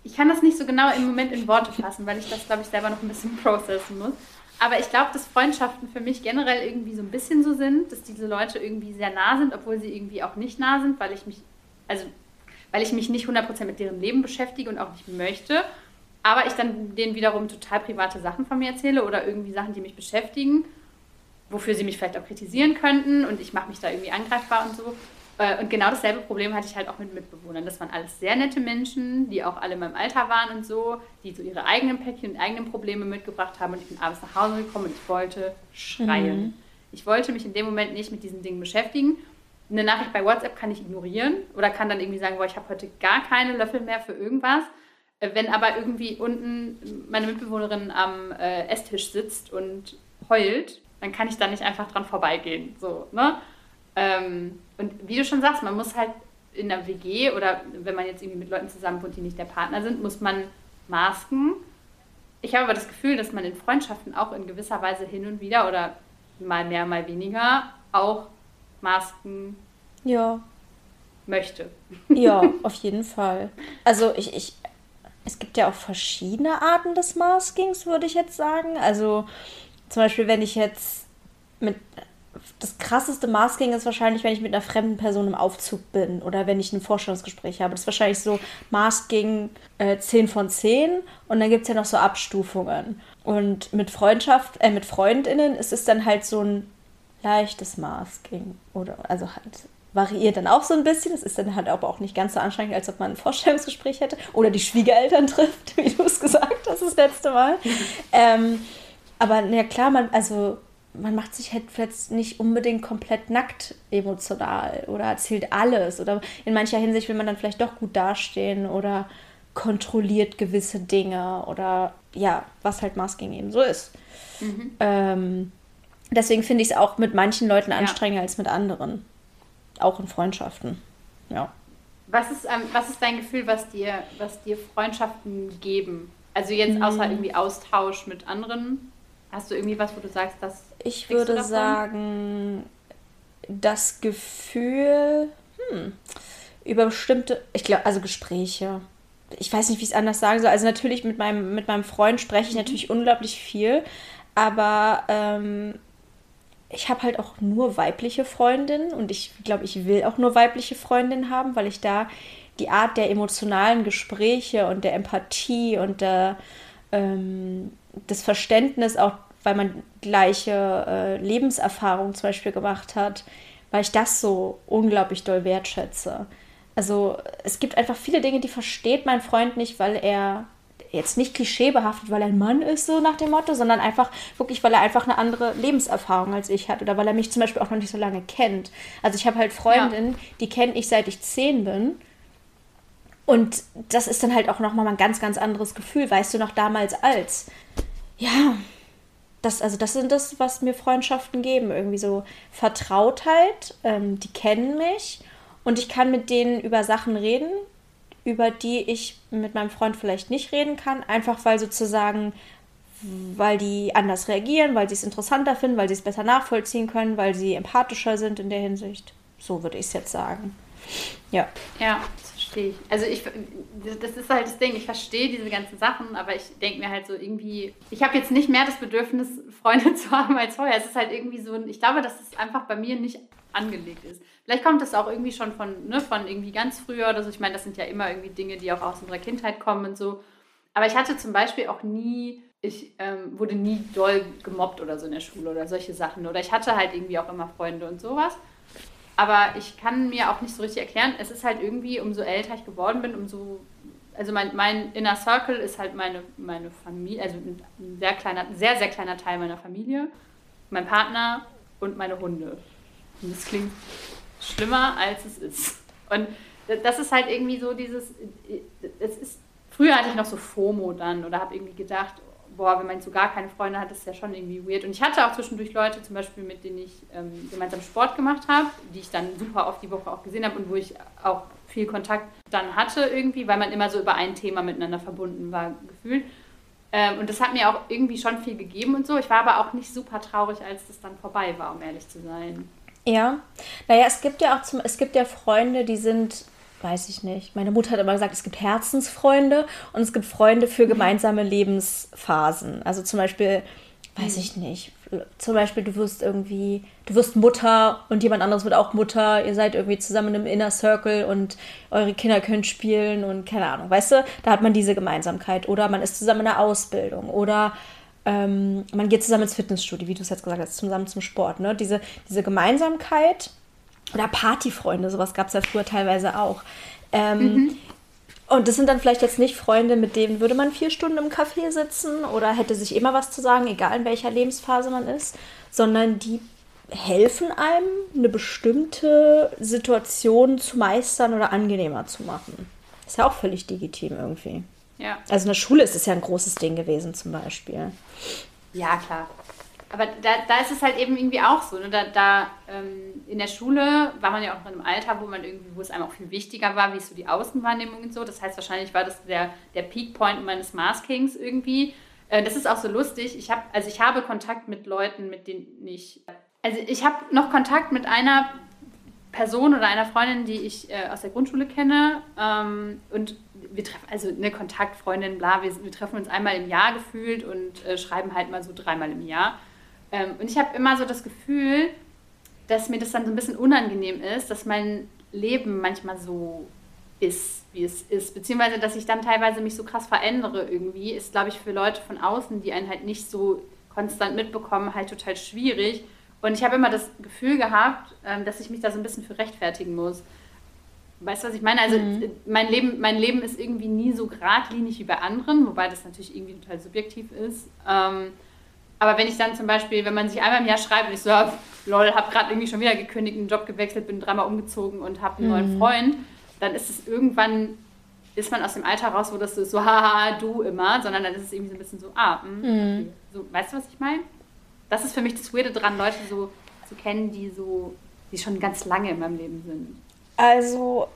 Ich kann das nicht so genau im Moment in Worte fassen, weil ich das, glaube ich, selber noch ein bisschen processen muss. Aber ich glaube, dass Freundschaften für mich generell irgendwie so ein bisschen so sind, dass diese Leute irgendwie sehr nah sind, obwohl sie irgendwie auch nicht nah sind, weil ich mich, also weil ich mich nicht 100% mit deren Leben beschäftige und auch nicht möchte aber ich dann denen wiederum total private Sachen von mir erzähle oder irgendwie Sachen, die mich beschäftigen, wofür sie mich vielleicht auch kritisieren könnten und ich mache mich da irgendwie angreifbar und so. Äh, und genau dasselbe Problem hatte ich halt auch mit Mitbewohnern. Das waren alles sehr nette Menschen, die auch alle in meinem Alter waren und so, die so ihre eigenen Päckchen und eigenen Probleme mitgebracht haben und ich bin abends nach Hause gekommen und ich wollte schreien. Mhm. Ich wollte mich in dem Moment nicht mit diesen Dingen beschäftigen. Eine Nachricht bei WhatsApp kann ich ignorieren oder kann dann irgendwie sagen, boah, ich habe heute gar keine Löffel mehr für irgendwas. Äh, wenn aber irgendwie unten meine Mitbewohnerin am äh, Esstisch sitzt und heult, dann kann ich da nicht einfach dran vorbeigehen. So, ne? Ähm, und wie du schon sagst, man muss halt in der WG oder wenn man jetzt irgendwie mit Leuten zusammen wohnt, die nicht der Partner sind, muss man masken. Ich habe aber das Gefühl, dass man in Freundschaften auch in gewisser Weise hin und wieder oder mal mehr, mal weniger auch Masken ja. möchte. Ja, auf jeden Fall. Also ich, ich, es gibt ja auch verschiedene Arten des Maskings, würde ich jetzt sagen. Also zum Beispiel, wenn ich jetzt mit das krasseste Masking ist wahrscheinlich, wenn ich mit einer fremden Person im Aufzug bin oder wenn ich ein Vorstellungsgespräch habe. Das ist wahrscheinlich so Masking äh, 10 von 10 und dann gibt es ja noch so Abstufungen. Und mit Freundschaft, äh, mit FreundInnen ist es dann halt so ein leichtes Masking. Oder also halt variiert dann auch so ein bisschen. Es ist dann halt aber auch nicht ganz so anstrengend, als ob man ein Vorstellungsgespräch hätte. Oder die Schwiegereltern trifft, wie du es gesagt hast das letzte Mal. ähm, aber ja klar, man, also man macht sich halt jetzt nicht unbedingt komplett nackt emotional oder erzählt alles. Oder in mancher Hinsicht will man dann vielleicht doch gut dastehen oder kontrolliert gewisse Dinge oder ja, was halt Masking eben so ist. Mhm. Ähm, deswegen finde ich es auch mit manchen Leuten anstrengender ja. als mit anderen. Auch in Freundschaften. Ja. Was ist, ähm, was ist dein Gefühl, was dir, was dir Freundschaften geben? Also jetzt außer mhm. irgendwie Austausch mit anderen Hast du irgendwie was, wo du sagst, dass. Ich würde sagen, das Gefühl, hm, über bestimmte, ich glaube, also Gespräche. Ich weiß nicht, wie ich es anders sagen soll. Also natürlich mit meinem, mit meinem Freund spreche ich mhm. natürlich unglaublich viel, aber ähm, ich habe halt auch nur weibliche Freundinnen und ich glaube, ich will auch nur weibliche Freundinnen haben, weil ich da die Art der emotionalen Gespräche und der Empathie und der ähm, das Verständnis, auch weil man gleiche äh, Lebenserfahrung zum Beispiel gemacht hat, weil ich das so unglaublich doll wertschätze. Also es gibt einfach viele Dinge, die versteht mein Freund nicht, weil er jetzt nicht klischeebehaftet, weil er ein Mann ist, so nach dem Motto, sondern einfach wirklich, weil er einfach eine andere Lebenserfahrung als ich hat oder weil er mich zum Beispiel auch noch nicht so lange kennt. Also ich habe halt Freundinnen, ja. die kenne ich seit ich zehn bin. Und das ist dann halt auch nochmal ein ganz, ganz anderes Gefühl, weißt du noch damals als ja, das, also das sind das, was mir Freundschaften geben. Irgendwie so Vertrautheit, ähm, die kennen mich und ich kann mit denen über Sachen reden, über die ich mit meinem Freund vielleicht nicht reden kann, einfach weil sozusagen, weil die anders reagieren, weil sie es interessanter finden, weil sie es besser nachvollziehen können, weil sie empathischer sind in der Hinsicht. So würde ich es jetzt sagen. Ja. Ja, verstehe ich. Also ich, das ist halt das Ding, ich verstehe diese ganzen Sachen, aber ich denke mir halt so irgendwie, ich habe jetzt nicht mehr das Bedürfnis, Freunde zu haben als vorher. Es ist halt irgendwie so, ich glaube, dass es einfach bei mir nicht angelegt ist. Vielleicht kommt das auch irgendwie schon von, ne, von irgendwie ganz früher oder so. Ich meine, das sind ja immer irgendwie Dinge, die auch aus unserer Kindheit kommen und so. Aber ich hatte zum Beispiel auch nie, ich ähm, wurde nie doll gemobbt oder so in der Schule oder solche Sachen. Oder ich hatte halt irgendwie auch immer Freunde und sowas. Aber ich kann mir auch nicht so richtig erklären. Es ist halt irgendwie, umso älter ich geworden bin, umso. Also mein, mein Inner Circle ist halt meine, meine Familie, also ein sehr kleiner, sehr, sehr kleiner Teil meiner Familie. Mein Partner und meine Hunde. Und das klingt schlimmer, als es ist. Und das ist halt irgendwie so dieses, es ist, früher hatte ich noch so FOMO dann oder habe irgendwie gedacht, boah, wenn man so gar keine Freunde hat, ist ja schon irgendwie weird. Und ich hatte auch zwischendurch Leute, zum Beispiel, mit denen ich ähm, gemeinsam Sport gemacht habe, die ich dann super oft die Woche auch gesehen habe und wo ich auch viel Kontakt dann hatte irgendwie, weil man immer so über ein Thema miteinander verbunden war, gefühlt. Ähm, und das hat mir auch irgendwie schon viel gegeben und so. Ich war aber auch nicht super traurig, als das dann vorbei war, um ehrlich zu sein. Ja, naja, es gibt ja auch zum, es gibt ja Freunde, die sind weiß ich nicht. Meine Mutter hat immer gesagt, es gibt Herzensfreunde und es gibt Freunde für gemeinsame Lebensphasen. Also zum Beispiel, weiß mhm. ich nicht, zum Beispiel du wirst irgendwie, du wirst Mutter und jemand anderes wird auch Mutter, ihr seid irgendwie zusammen im Inner Circle und eure Kinder können spielen und keine Ahnung, weißt du, da hat man diese Gemeinsamkeit. Oder man ist zusammen in der Ausbildung oder ähm, man geht zusammen ins Fitnessstudio, wie du es jetzt gesagt hast, zusammen zum Sport. Ne? Diese, diese Gemeinsamkeit oder Partyfreunde, sowas gab es ja früher teilweise auch. Ähm, mhm. Und das sind dann vielleicht jetzt nicht Freunde, mit denen würde man vier Stunden im Café sitzen oder hätte sich immer was zu sagen, egal in welcher Lebensphase man ist, sondern die helfen einem, eine bestimmte Situation zu meistern oder angenehmer zu machen. Ist ja auch völlig legitim irgendwie. Ja. Also in der Schule ist es ja ein großes Ding gewesen zum Beispiel. Ja, klar aber da, da ist es halt eben irgendwie auch so. Ne? Da, da ähm, in der Schule war man ja auch in einem Alter, wo man irgendwie, wo es einem auch viel wichtiger war, wie ist so die Außenwahrnehmung und so. Das heißt, wahrscheinlich war das der, der Peakpoint meines Maskings irgendwie. Äh, das ist auch so lustig. Ich habe, also ich habe Kontakt mit Leuten, mit denen ich. Also ich habe noch Kontakt mit einer Person oder einer Freundin, die ich äh, aus der Grundschule kenne. Ähm, und wir treffen, also eine Kontaktfreundin, bla, wir, wir, treffen uns einmal im Jahr gefühlt und äh, schreiben halt mal so dreimal im Jahr. Ähm, und ich habe immer so das Gefühl, dass mir das dann so ein bisschen unangenehm ist, dass mein Leben manchmal so ist, wie es ist. Beziehungsweise, dass ich dann teilweise mich so krass verändere irgendwie, ist, glaube ich, für Leute von außen, die einen halt nicht so konstant mitbekommen, halt total schwierig. Und ich habe immer das Gefühl gehabt, ähm, dass ich mich da so ein bisschen für rechtfertigen muss. Weißt du, was ich meine? Also mhm. mein, Leben, mein Leben ist irgendwie nie so geradlinig wie bei anderen, wobei das natürlich irgendwie total subjektiv ist. Aber wenn ich dann zum Beispiel, wenn man sich einmal im Jahr schreibt und ich so, lol, habe gerade irgendwie schon wieder gekündigt, einen Job gewechselt, bin dreimal umgezogen und habe einen mhm. neuen Freund, dann ist es irgendwann, ist man aus dem Alter raus, wo das so, so haha, du immer, sondern dann ist es irgendwie so ein bisschen so, ah, mh, mhm. okay. so, weißt du, was ich meine? Das ist für mich das Weirde dran, Leute so zu kennen, die so, die schon ganz lange in meinem Leben sind. Also,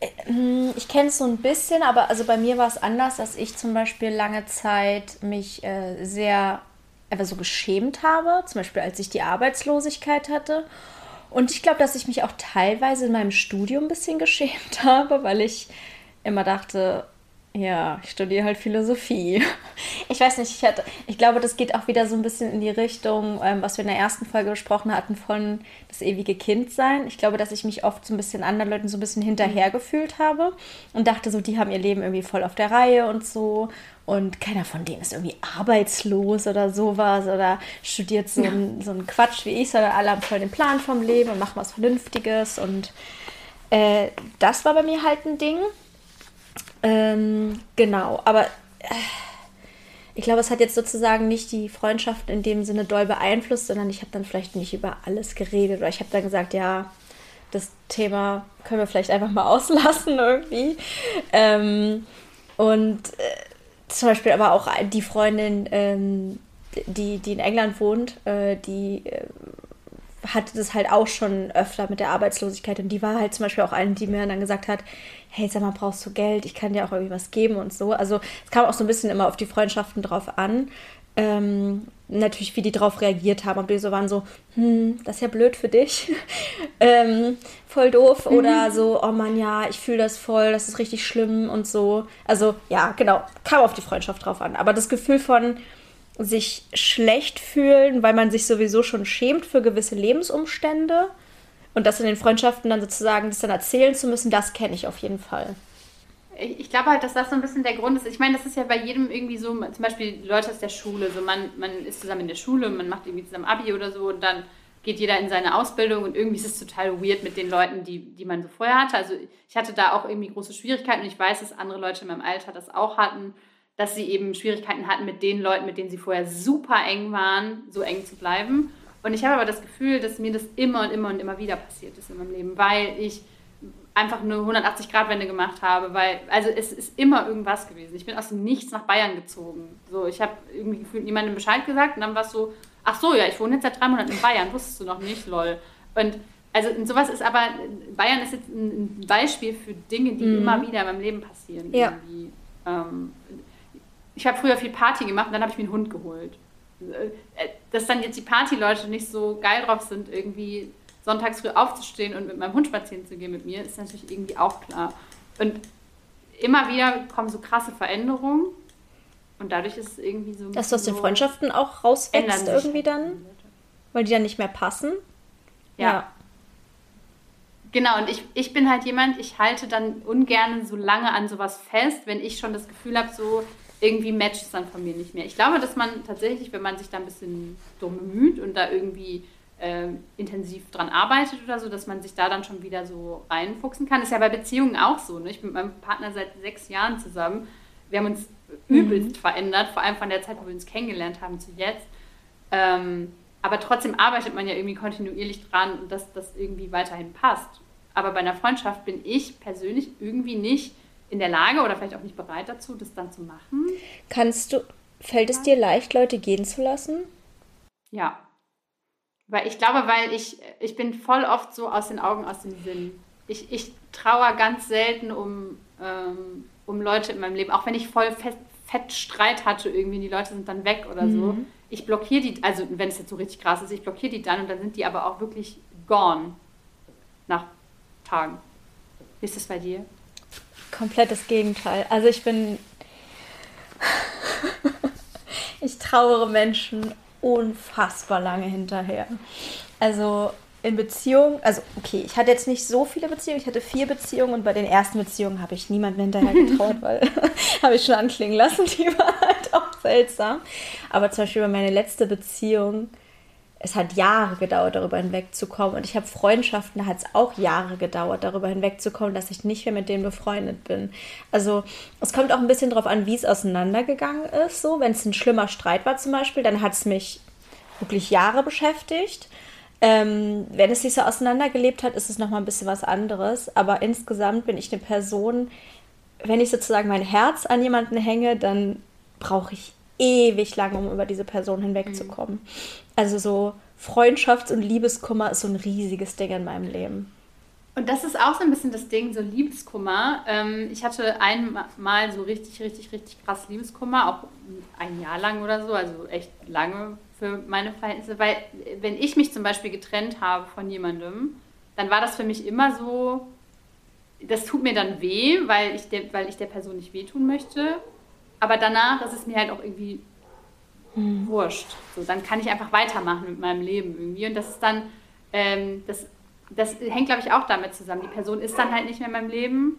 äh, hm, ich kenne es so ein bisschen, aber also bei mir war es anders, dass ich zum Beispiel lange Zeit mich äh, sehr einfach so geschämt habe, zum Beispiel als ich die Arbeitslosigkeit hatte. Und ich glaube, dass ich mich auch teilweise in meinem Studium ein bisschen geschämt habe, weil ich immer dachte, ja, ich studiere halt Philosophie. Ich weiß nicht, ich, hatte, ich glaube, das geht auch wieder so ein bisschen in die Richtung, ähm, was wir in der ersten Folge besprochen hatten, von das ewige Kindsein. Ich glaube, dass ich mich oft so ein bisschen anderen Leuten so ein bisschen hinterhergefühlt habe und dachte so, die haben ihr Leben irgendwie voll auf der Reihe und so. Und keiner von denen ist irgendwie arbeitslos oder sowas oder studiert so, ja. ein, so einen Quatsch wie ich, sondern alle haben voll den Plan vom Leben und machen was Vernünftiges. Und äh, das war bei mir halt ein Ding. Ähm, genau, aber äh, ich glaube, es hat jetzt sozusagen nicht die Freundschaft in dem Sinne doll beeinflusst, sondern ich habe dann vielleicht nicht über alles geredet oder ich habe dann gesagt, ja, das Thema können wir vielleicht einfach mal auslassen irgendwie. Ähm, und äh, zum Beispiel aber auch die Freundin, ähm, die, die in England wohnt, äh, die äh, hatte das halt auch schon öfter mit der Arbeitslosigkeit und die war halt zum Beispiel auch eine, die mir dann gesagt hat, hey, sag mal, brauchst du Geld? Ich kann dir auch irgendwie was geben und so. Also es kam auch so ein bisschen immer auf die Freundschaften drauf an. Ähm, natürlich, wie die drauf reagiert haben, ob die so waren so, hm, das ist ja blöd für dich, ähm, voll doof mhm. oder so, oh Mann, ja, ich fühle das voll, das ist richtig schlimm und so. Also ja, genau, kam auf die Freundschaft drauf an. Aber das Gefühl von, sich schlecht fühlen, weil man sich sowieso schon schämt für gewisse Lebensumstände. Und das in den Freundschaften dann sozusagen, das dann erzählen zu müssen, das kenne ich auf jeden Fall. Ich glaube halt, dass das so ein bisschen der Grund ist. Ich meine, das ist ja bei jedem irgendwie so, zum Beispiel Leute aus der Schule, so man, man ist zusammen in der Schule, man macht irgendwie zusammen Abi oder so und dann geht jeder in seine Ausbildung und irgendwie ist es total weird mit den Leuten, die, die man so vorher hatte. Also ich hatte da auch irgendwie große Schwierigkeiten und ich weiß, dass andere Leute in meinem Alter das auch hatten dass sie eben Schwierigkeiten hatten, mit den Leuten, mit denen sie vorher super eng waren, so eng zu bleiben. Und ich habe aber das Gefühl, dass mir das immer und immer und immer wieder passiert ist in meinem Leben, weil ich einfach eine 180-Grad-Wende gemacht habe, weil, also es ist immer irgendwas gewesen. Ich bin aus dem Nichts nach Bayern gezogen. So, ich habe irgendwie gefühlt niemandem Bescheid gesagt und dann war es so, ach so, ja, ich wohne jetzt seit drei Monaten in Bayern, wusstest du noch nicht, lol. Und also sowas ist aber, Bayern ist jetzt ein Beispiel für Dinge, die mhm. immer wieder in meinem Leben passieren. Ja. Ähm, ich habe früher viel Party gemacht und dann habe ich mir einen Hund geholt. Äh, dass dann jetzt die Partyleute nicht so geil drauf sind, irgendwie sonntags früh aufzustehen und mit meinem Hund spazieren zu gehen mit mir, ist natürlich irgendwie auch klar. Und immer wieder kommen so krasse Veränderungen und dadurch ist es irgendwie so. Dass du aus den Freundschaften auch rauswächst irgendwie dann? Weil die dann nicht mehr passen? Ja. ja. Genau, und ich, ich bin halt jemand, ich halte dann ungern so lange an sowas fest, wenn ich schon das Gefühl habe, so, irgendwie matcht es dann von mir nicht mehr. Ich glaube, dass man tatsächlich, wenn man sich da ein bisschen so bemüht und da irgendwie äh, intensiv dran arbeitet oder so, dass man sich da dann schon wieder so reinfuchsen kann. ist ja bei Beziehungen auch so. Ne? Ich bin mit meinem Partner seit sechs Jahren zusammen. Wir haben uns übelst mhm. verändert, vor allem von der Zeit, wo wir uns kennengelernt haben zu jetzt. Ähm, aber trotzdem arbeitet man ja irgendwie kontinuierlich dran, dass das irgendwie weiterhin passt. Aber bei einer Freundschaft bin ich persönlich irgendwie nicht in der Lage oder vielleicht auch nicht bereit dazu, das dann zu machen. Kannst du, fällt es dir leicht, Leute gehen zu lassen? Ja. Weil ich glaube, weil ich, ich bin voll oft so aus den Augen, aus dem Sinn. Ich, ich trauere ganz selten um, ähm, um Leute in meinem Leben, auch wenn ich voll fest, fett Streit hatte irgendwie, die Leute sind dann weg oder mhm. so. Ich blockiere die, also wenn es jetzt so richtig krass ist, ich blockiere die dann und dann sind die aber auch wirklich gone. Nach Tagen. Wie ist das bei dir? Komplettes Gegenteil. Also ich bin. ich trauere Menschen unfassbar lange hinterher. Also in Beziehungen, also okay, ich hatte jetzt nicht so viele Beziehungen, ich hatte vier Beziehungen und bei den ersten Beziehungen habe ich niemanden hinterher getraut, weil habe ich schon anklingen lassen, die war halt auch seltsam. Aber zum Beispiel bei meiner letzte Beziehung, es hat Jahre gedauert, darüber hinwegzukommen. Und ich habe Freundschaften, da hat es auch Jahre gedauert, darüber hinwegzukommen, dass ich nicht mehr mit denen befreundet bin. Also es kommt auch ein bisschen darauf an, wie es auseinandergegangen ist. So, wenn es ein schlimmer Streit war zum Beispiel, dann hat es mich wirklich Jahre beschäftigt. Ähm, wenn es sich so auseinandergelebt hat, ist es nochmal ein bisschen was anderes. Aber insgesamt bin ich eine Person, wenn ich sozusagen mein Herz an jemanden hänge, dann brauche ich ewig lange, um über diese Person hinwegzukommen. Mhm. Also so Freundschafts- und Liebeskummer ist so ein riesiges Ding in meinem Leben. Und das ist auch so ein bisschen das Ding, so Liebeskummer. Ähm, ich hatte einmal so richtig, richtig, richtig krass Liebeskummer, auch ein Jahr lang oder so, also echt lange für meine Verhältnisse, weil wenn ich mich zum Beispiel getrennt habe von jemandem, dann war das für mich immer so, das tut mir dann weh, weil ich der, weil ich der Person nicht wehtun möchte. Aber danach ist es mir halt auch irgendwie hm. wurscht. So, dann kann ich einfach weitermachen mit meinem Leben irgendwie. Und das ist dann, ähm, das, das hängt, glaube ich, auch damit zusammen. Die Person ist dann halt nicht mehr in meinem Leben.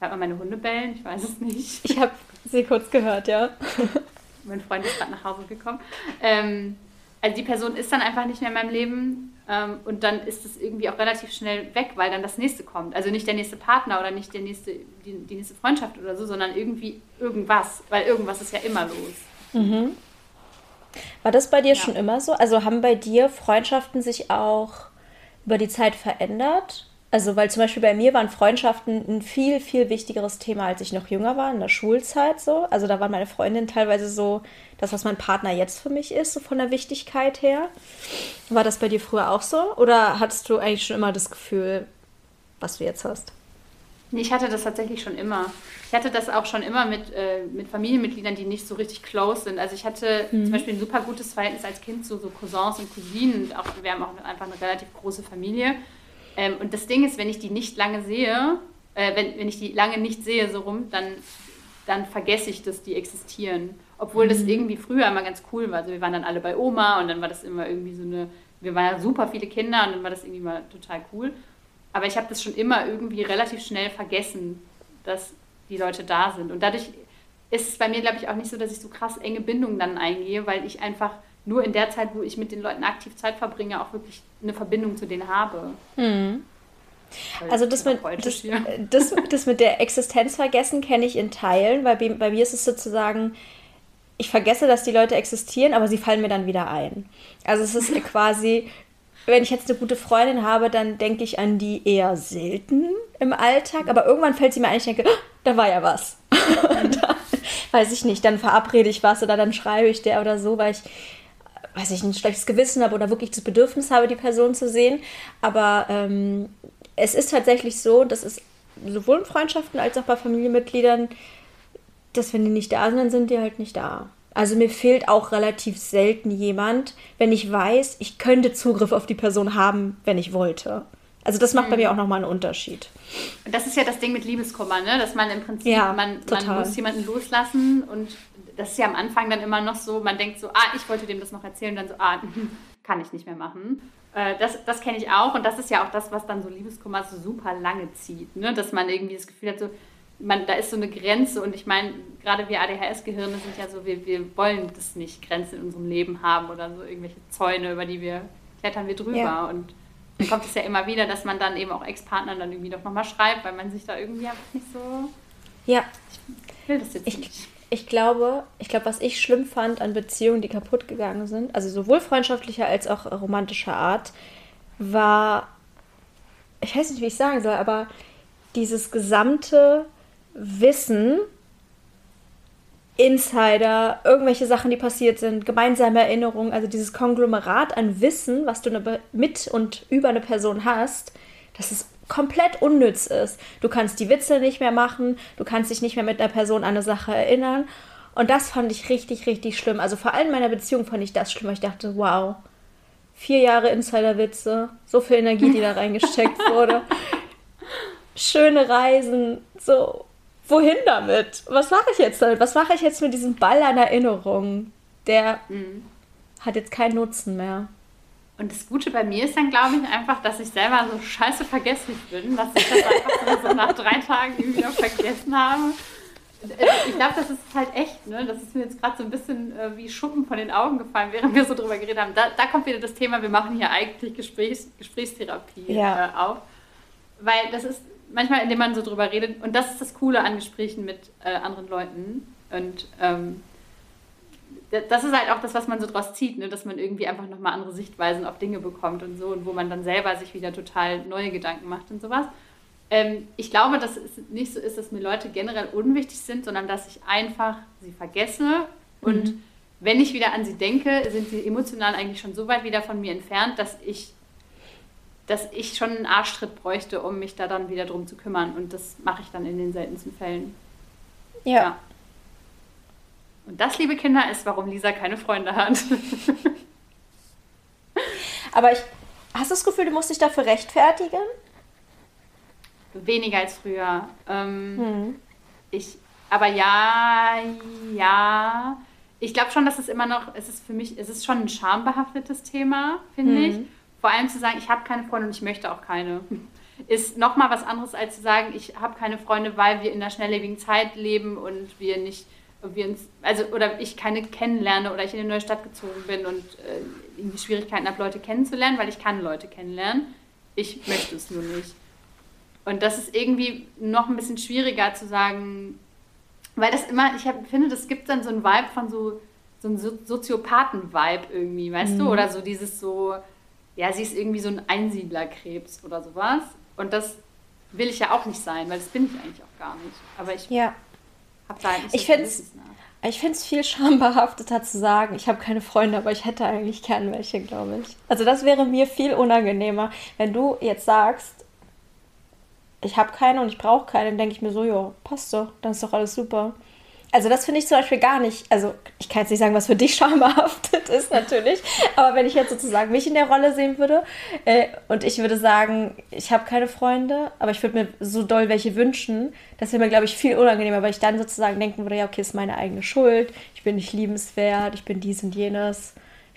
Hört man meine Hunde bellen? Ich weiß es nicht. Ich habe sie kurz gehört, ja. mein Freund ist gerade nach Hause gekommen. Ähm, also die Person ist dann einfach nicht mehr in meinem Leben ähm, und dann ist es irgendwie auch relativ schnell weg, weil dann das nächste kommt. Also nicht der nächste Partner oder nicht der nächste, die, die nächste Freundschaft oder so, sondern irgendwie irgendwas, weil irgendwas ist ja immer los. Mhm. War das bei dir ja. schon immer so? Also haben bei dir Freundschaften sich auch über die Zeit verändert? Also, weil zum Beispiel bei mir waren Freundschaften ein viel, viel wichtigeres Thema, als ich noch jünger war, in der Schulzeit so. Also, da waren meine Freundinnen teilweise so, das, was mein Partner jetzt für mich ist, so von der Wichtigkeit her. War das bei dir früher auch so? Oder hattest du eigentlich schon immer das Gefühl, was du jetzt hast? Ich hatte das tatsächlich schon immer. Ich hatte das auch schon immer mit, äh, mit Familienmitgliedern, die nicht so richtig close sind. Also ich hatte mhm. zum Beispiel ein super gutes Verhältnis als Kind zu so Cousins und Cousinen. Auch, wir haben auch einfach eine relativ große Familie. Ähm, und das Ding ist, wenn ich die nicht lange sehe, äh, wenn, wenn ich die lange nicht sehe, so rum, dann, dann vergesse ich, dass die existieren. Obwohl mhm. das irgendwie früher immer ganz cool war. Also wir waren dann alle bei Oma und dann war das immer irgendwie so eine, wir waren ja super viele Kinder und dann war das irgendwie mal total cool. Aber ich habe das schon immer irgendwie relativ schnell vergessen, dass die Leute da sind. Und dadurch ist es bei mir, glaube ich, auch nicht so, dass ich so krass enge Bindungen dann eingehe, weil ich einfach nur in der Zeit, wo ich mit den Leuten aktiv Zeit verbringe, auch wirklich eine Verbindung zu denen habe. Hm. Also das mit, das, das, das, mit der Existenz vergessen kenne ich in Teilen, weil bei, bei mir ist es sozusagen, ich vergesse, dass die Leute existieren, aber sie fallen mir dann wieder ein. Also es ist quasi, wenn ich jetzt eine gute Freundin habe, dann denke ich an die eher selten im Alltag, aber irgendwann fällt sie mir ein, ich denke, oh, da war ja was. dann, weiß ich nicht, dann verabrede ich was oder dann schreibe ich der oder so, weil ich weiß ich, ein schlechtes Gewissen habe oder wirklich das Bedürfnis habe, die Person zu sehen. Aber ähm, es ist tatsächlich so, dass es sowohl in Freundschaften als auch bei Familienmitgliedern, dass wenn die nicht da sind, dann sind die halt nicht da. Also mir fehlt auch relativ selten jemand, wenn ich weiß, ich könnte Zugriff auf die Person haben, wenn ich wollte. Also das macht mhm. bei mir auch nochmal einen Unterschied. Das ist ja das Ding mit Liebeskummer, ne? dass man im Prinzip, ja, man, man muss jemanden loslassen und das ist ja am Anfang dann immer noch so, man denkt so, ah, ich wollte dem das noch erzählen dann so, ah, kann ich nicht mehr machen. Äh, das das kenne ich auch und das ist ja auch das, was dann so Liebeskummer so super lange zieht, ne? dass man irgendwie das Gefühl hat, so, man, da ist so eine Grenze und ich meine, gerade wir ADHS-Gehirne sind ja so, wir, wir wollen das nicht, Grenzen in unserem Leben haben oder so irgendwelche Zäune, über die wir klettern wir drüber ja. und dann kommt es ja immer wieder, dass man dann eben auch Ex-Partnern dann irgendwie doch nochmal schreibt, weil man sich da irgendwie einfach nicht so... Ja. Ich will das jetzt ich, nicht ich glaube, ich glaube, was ich schlimm fand an Beziehungen, die kaputt gegangen sind, also sowohl freundschaftlicher als auch romantischer Art, war, ich weiß nicht, wie ich sagen soll, aber dieses gesamte Wissen, Insider, irgendwelche Sachen, die passiert sind, gemeinsame Erinnerungen, also dieses Konglomerat an Wissen, was du mit und über eine Person hast, das ist komplett unnütz ist. Du kannst die Witze nicht mehr machen, du kannst dich nicht mehr mit einer Person an eine Sache erinnern. Und das fand ich richtig, richtig schlimm. Also vor allem in meiner Beziehung fand ich das schlimm. Ich dachte, wow, vier Jahre Insiderwitze, so viel Energie, die da reingesteckt wurde. schöne Reisen, so, wohin damit? Was mache ich jetzt damit? Was mache ich jetzt mit diesem Ball an Erinnerungen? Der mhm. hat jetzt keinen Nutzen mehr. Und das Gute bei mir ist dann, glaube ich, einfach, dass ich selber so scheiße vergesslich bin, dass ich das einfach so nach drei Tagen noch vergessen habe. Ich glaube, das ist halt echt, ne? Das ist mir jetzt gerade so ein bisschen äh, wie Schuppen von den Augen gefallen, während wir so drüber geredet haben. Da, da kommt wieder das Thema, wir machen hier eigentlich Gesprächs, Gesprächstherapie ja. äh, auf. Weil das ist manchmal, indem man so drüber redet, und das ist das Coole an Gesprächen mit äh, anderen Leuten. Und ähm, das ist halt auch das, was man so draus zieht, ne? dass man irgendwie einfach nochmal andere Sichtweisen auf Dinge bekommt und so und wo man dann selber sich wieder total neue Gedanken macht und sowas. Ähm, ich glaube, dass es nicht so ist, dass mir Leute generell unwichtig sind, sondern dass ich einfach sie vergesse und mhm. wenn ich wieder an sie denke, sind sie emotional eigentlich schon so weit wieder von mir entfernt, dass ich, dass ich schon einen Arschtritt bräuchte, um mich da dann wieder drum zu kümmern. Und das mache ich dann in den seltensten Fällen. ja. ja. Und das, liebe Kinder, ist, warum Lisa keine Freunde hat. Aber ich, hast du das Gefühl, du musst dich dafür rechtfertigen? Weniger als früher. Ähm, hm. Ich, aber ja, ja. Ich glaube schon, dass es immer noch, es ist für mich, es ist schon ein schambehaftetes Thema, finde hm. ich. Vor allem zu sagen, ich habe keine Freunde und ich möchte auch keine. Ist nochmal was anderes, als zu sagen, ich habe keine Freunde, weil wir in einer schnelllebigen Zeit leben und wir nicht wir uns, also oder ich keine kennenlerne oder ich in eine neue Stadt gezogen bin und äh, irgendwie Schwierigkeiten habe, Leute kennenzulernen, weil ich kann Leute kennenlernen. Ich möchte es nur nicht. Und das ist irgendwie noch ein bisschen schwieriger zu sagen, weil das immer, ich hab, finde, das gibt dann so einen Vibe von so, so einem Soziopathen-Vibe irgendwie, weißt mhm. du? Oder so dieses so, ja, sie ist irgendwie so ein Einsiedlerkrebs oder sowas. Und das will ich ja auch nicht sein, weil das bin ich eigentlich auch gar nicht. Aber ich ja. Da ich finde es ich finde es viel schambehafteter zu sagen, ich habe keine Freunde, aber ich hätte eigentlich gern welche, glaube ich. Also das wäre mir viel unangenehmer, wenn du jetzt sagst, ich habe keine und ich brauche keine, dann denke ich mir so, ja, passt doch, dann ist doch alles super. Also das finde ich zum Beispiel gar nicht, also ich kann jetzt nicht sagen, was für dich schambehaftet ist natürlich, aber wenn ich jetzt sozusagen mich in der Rolle sehen würde äh, und ich würde sagen, ich habe keine Freunde, aber ich würde mir so doll welche wünschen, das wäre mir, glaube ich, viel unangenehmer, weil ich dann sozusagen denken würde, ja, okay, ist meine eigene Schuld, ich bin nicht liebenswert, ich bin dies und jenes.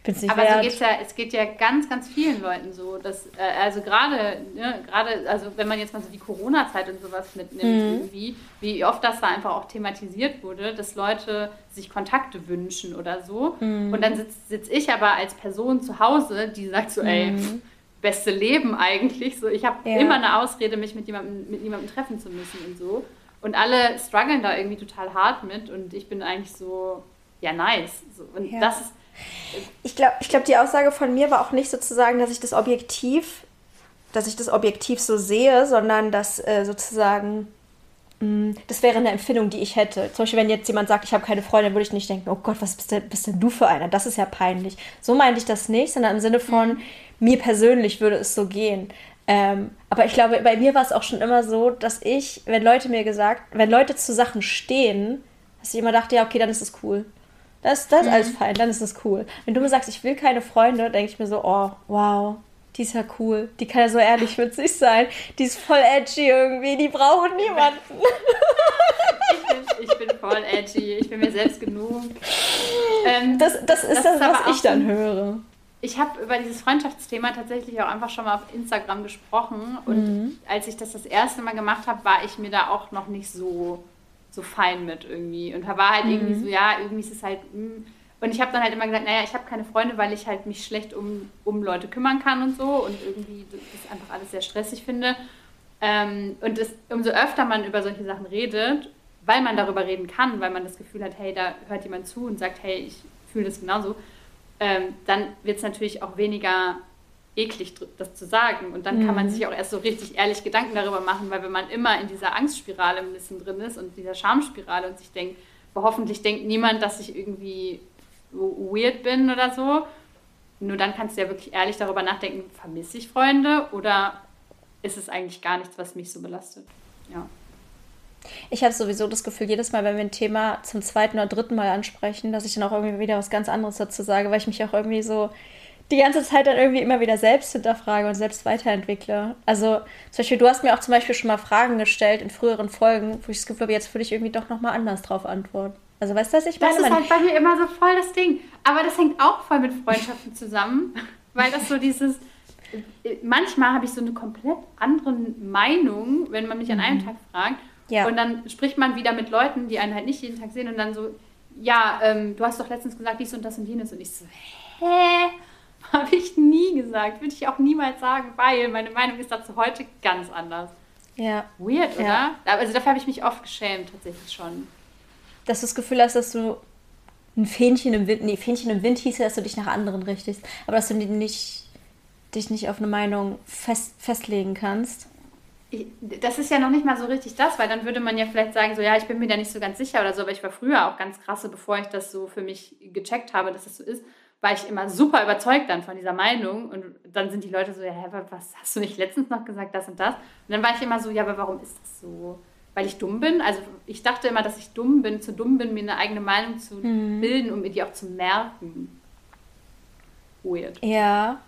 Nicht Aber wert. So geht's ja, es geht ja ganz, ganz vielen Leuten so. Dass, äh, also gerade, ne, gerade, also wenn man jetzt mal so die Corona-Zeit und sowas mitnimmt, mhm. irgendwie, wie oft das da einfach auch thematisiert wurde, dass Leute sich Kontakte wünschen oder so. Mhm. Und dann sitze sitz ich aber als Person zu Hause, die sagt so, ey, mhm. beste Leben eigentlich. So, ich habe ja. immer eine Ausrede, mich mit jemandem, mit jemandem treffen zu müssen und so. Und alle strugglen da irgendwie total hart mit und ich bin eigentlich so, ja, nice. So, und ja. das ist ich glaube, ich glaub, die Aussage von mir war auch nicht sozusagen, dass ich das objektiv, dass ich das objektiv so sehe, sondern dass äh, sozusagen mm, das wäre eine Empfindung, die ich hätte. Zum Beispiel, wenn jetzt jemand sagt, ich habe keine Freunde, würde ich nicht denken, oh Gott, was bist denn, bist denn du für einer? Das ist ja peinlich. So meinte ich das nicht, sondern im Sinne von, mhm. mir persönlich würde es so gehen. Ähm, aber ich glaube, bei mir war es auch schon immer so, dass ich, wenn Leute mir gesagt, wenn Leute zu Sachen stehen, dass ich immer dachte, ja, okay, dann ist es cool. Das, das ist mhm. alles fein, dann ist das cool. Wenn du mir sagst, ich will keine Freunde, denke ich mir so, oh, wow, die ist ja cool. Die kann ja so ehrlich mit sich sein. Die ist voll edgy irgendwie, die braucht niemanden. ich, bin, ich bin voll edgy, ich bin mir selbst genug. Ähm, das, das ist das, das ist was ich dann höre. Ich habe über dieses Freundschaftsthema tatsächlich auch einfach schon mal auf Instagram gesprochen. Und mhm. als ich das das erste Mal gemacht habe, war ich mir da auch noch nicht so so fein mit irgendwie. Und war halt mhm. irgendwie so, ja, irgendwie ist es halt. Mh. Hm. Und ich habe dann halt immer gesagt, naja, ich habe keine Freunde, weil ich halt mich schlecht um, um Leute kümmern kann und so und irgendwie das einfach alles sehr stressig finde. Ähm, und das, umso öfter man über solche Sachen redet, weil man darüber reden kann, weil man das Gefühl hat, hey, da hört jemand zu und sagt, hey, ich fühle das genauso, ähm, dann wird es natürlich auch weniger eklig, das zu sagen. Und dann mhm. kann man mhm. sich auch erst so richtig ehrlich Gedanken darüber machen, weil wenn man immer in dieser Angstspirale ein bisschen drin ist und dieser Schamspirale und sich denkt, hoffentlich denkt niemand, dass ich irgendwie weird bin oder so, nur dann kannst du ja wirklich ehrlich darüber nachdenken, vermisse ich Freunde oder ist es eigentlich gar nichts, was mich so belastet? Ja. Ich habe sowieso das Gefühl, jedes Mal, wenn wir ein Thema zum zweiten oder dritten Mal ansprechen, dass ich dann auch irgendwie wieder was ganz anderes dazu sage, weil ich mich auch irgendwie so die ganze Zeit dann irgendwie immer wieder selbst hinterfrage und selbst weiterentwickle. Also zum Beispiel, du hast mir auch zum Beispiel schon mal Fragen gestellt in früheren Folgen, wo ich das Gefühl habe, jetzt würde ich irgendwie doch nochmal anders drauf antworten. Also weißt du, was ich meine? Das ist halt bei mir immer so voll das Ding. Aber das hängt auch voll mit Freundschaften zusammen, weil das so dieses... Manchmal habe ich so eine komplett andere Meinung, wenn man mich an einem mhm. Tag fragt. Ja. Und dann spricht man wieder mit Leuten, die einen halt nicht jeden Tag sehen und dann so, ja, ähm, du hast doch letztens gesagt, dies und das und jenes. Und ich so, hä? Nie gesagt. Würde ich auch niemals sagen, weil meine Meinung ist dazu heute ganz anders. Ja. Weird, oder? Ja. Also dafür habe ich mich oft geschämt, tatsächlich schon. Dass du das Gefühl hast, dass du ein Fähnchen im Wind, nee, Fähnchen im Wind hieß ja, dass du dich nach anderen richtest, aber dass du nicht, dich nicht auf eine Meinung fest, festlegen kannst. das ist ja noch nicht mal so richtig das, weil dann würde man ja vielleicht sagen, so ja, ich bin mir da nicht so ganz sicher oder so, aber ich war früher auch ganz krasse, bevor ich das so für mich gecheckt habe, dass das so ist, war ich immer super überzeugt dann von dieser Meinung und dann sind die Leute so, ja, was hast du nicht letztens noch gesagt, das und das? Und dann war ich immer so, ja, aber warum ist das so? Weil ich dumm bin? Also ich dachte immer, dass ich dumm bin, zu dumm bin, mir eine eigene Meinung zu mhm. bilden und mir die auch zu merken. Weird. Ja.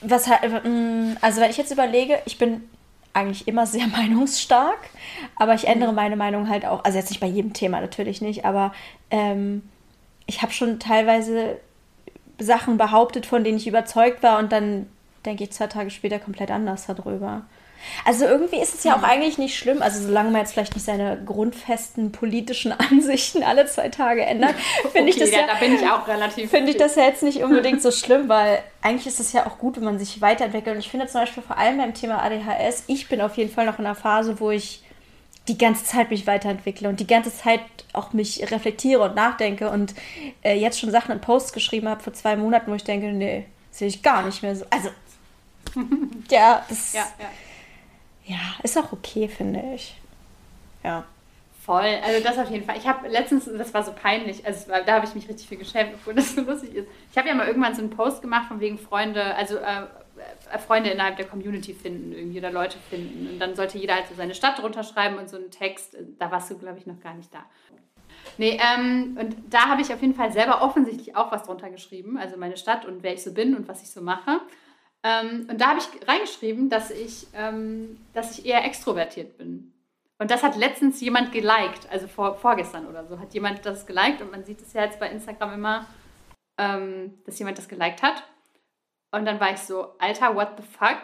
Was mm, also wenn ich jetzt überlege, ich bin eigentlich immer sehr meinungsstark, aber ich ändere mhm. meine Meinung halt auch, also jetzt nicht bei jedem Thema natürlich nicht, aber ähm, ich habe schon teilweise Sachen behauptet, von denen ich überzeugt war und dann denke ich zwei Tage später komplett anders darüber. Also irgendwie ist es ja auch eigentlich nicht schlimm, also solange man jetzt vielleicht nicht seine grundfesten politischen Ansichten alle zwei Tage ändert, finde okay, ich das ja, ja, da bin ich auch relativ finde ich das ja jetzt nicht unbedingt so schlimm, weil eigentlich ist es ja auch gut, wenn man sich weiterentwickelt. Und ich finde zum Beispiel vor allem beim Thema ADHS, ich bin auf jeden Fall noch in einer Phase, wo ich die ganze Zeit mich weiterentwickle und die ganze Zeit auch mich reflektiere und nachdenke und äh, jetzt schon Sachen in Posts geschrieben habe vor zwei Monaten, wo ich denke, nee, sehe ich gar nicht mehr so. Also, ja, das ja, ja. ja, ist auch okay, finde ich. Ja. Voll, also das auf jeden Fall. Ich habe letztens, das war so peinlich, also war, da habe ich mich richtig viel geschämt, obwohl das so lustig ist. Ich habe ja mal irgendwann so einen Post gemacht von wegen Freunde, also äh, Freunde innerhalb der Community finden irgendwie oder Leute finden. Und dann sollte jeder halt so seine Stadt drunter schreiben und so einen Text. Da warst du, glaube ich, noch gar nicht da. Nee, ähm, und da habe ich auf jeden Fall selber offensichtlich auch was drunter geschrieben, also meine Stadt und wer ich so bin und was ich so mache. Ähm, und da habe ich reingeschrieben, dass ich, ähm, dass ich eher extrovertiert bin. Und das hat letztens jemand geliked, also vor, vorgestern oder so, hat jemand das geliked und man sieht es ja jetzt bei Instagram immer, ähm, dass jemand das geliked hat. Und dann war ich so, Alter, what the fuck?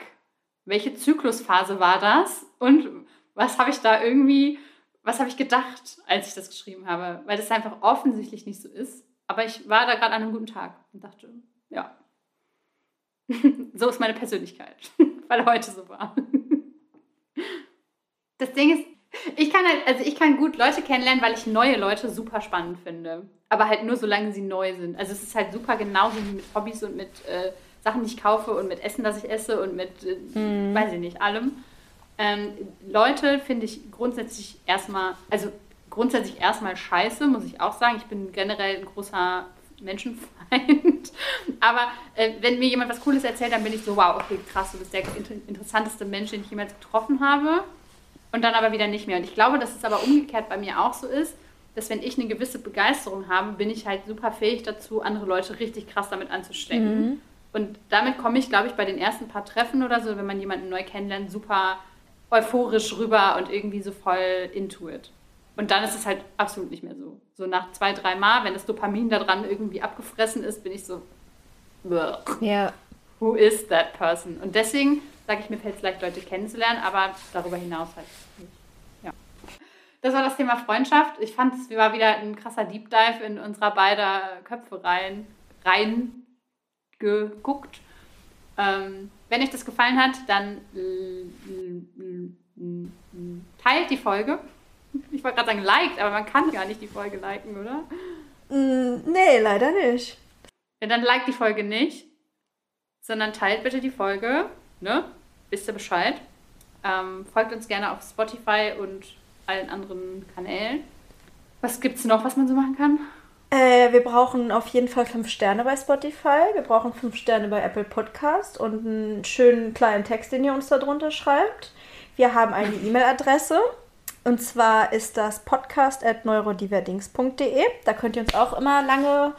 Welche Zyklusphase war das? Und was habe ich da irgendwie, was habe ich gedacht, als ich das geschrieben habe? Weil das einfach offensichtlich nicht so ist. Aber ich war da gerade an einem guten Tag und dachte, ja, so ist meine Persönlichkeit, weil heute so war. Das Ding ist, ich kann halt, also ich kann gut Leute kennenlernen, weil ich neue Leute super spannend finde. Aber halt nur solange sie neu sind. Also es ist halt super genauso wie mit Hobbys und mit äh, Sachen, die ich kaufe und mit Essen, das ich esse und mit, äh, mhm. weiß ich nicht, allem. Ähm, Leute finde ich grundsätzlich erstmal, also grundsätzlich erstmal scheiße, muss ich auch sagen. Ich bin generell ein großer Menschenfeind. Aber äh, wenn mir jemand was Cooles erzählt, dann bin ich so, wow, okay, krass, du bist der inter interessanteste Mensch, den ich jemals getroffen habe. Und dann aber wieder nicht mehr. Und ich glaube, dass es aber umgekehrt bei mir auch so ist, dass wenn ich eine gewisse Begeisterung habe, bin ich halt super fähig dazu, andere Leute richtig krass damit anzustecken. Mhm. Und damit komme ich, glaube ich, bei den ersten paar Treffen oder so, wenn man jemanden neu kennenlernt, super euphorisch rüber und irgendwie so voll into it. Und dann ist es halt absolut nicht mehr so. So nach zwei, drei Mal, wenn das Dopamin da dran irgendwie abgefressen ist, bin ich so, ja. who is that person? Und deswegen sage ich, mir fällt es leicht, Leute kennenzulernen, aber darüber hinaus halt nicht. Ja. Das war das Thema Freundschaft. Ich fand, es war wieder ein krasser Deep Dive in unserer beider Köpfe rein, rein geguckt. Ähm, wenn euch das gefallen hat, dann teilt die Folge. Ich wollte gerade sagen, liked, aber man kann gar nicht die Folge liken, oder? Mm, nee, leider nicht. Ja, dann liked die Folge nicht, sondern teilt bitte die Folge. Ne? Wisst ihr Bescheid? Ähm, folgt uns gerne auf Spotify und allen anderen Kanälen. Was gibt's noch, was man so machen kann? Äh, wir brauchen auf jeden Fall fünf Sterne bei Spotify. Wir brauchen fünf Sterne bei Apple Podcast und einen schönen kleinen Text, den ihr uns da drunter schreibt. Wir haben eine E-Mail-Adresse. Und zwar ist das podcast at neurodiverdings.de. Da könnt ihr uns auch immer lange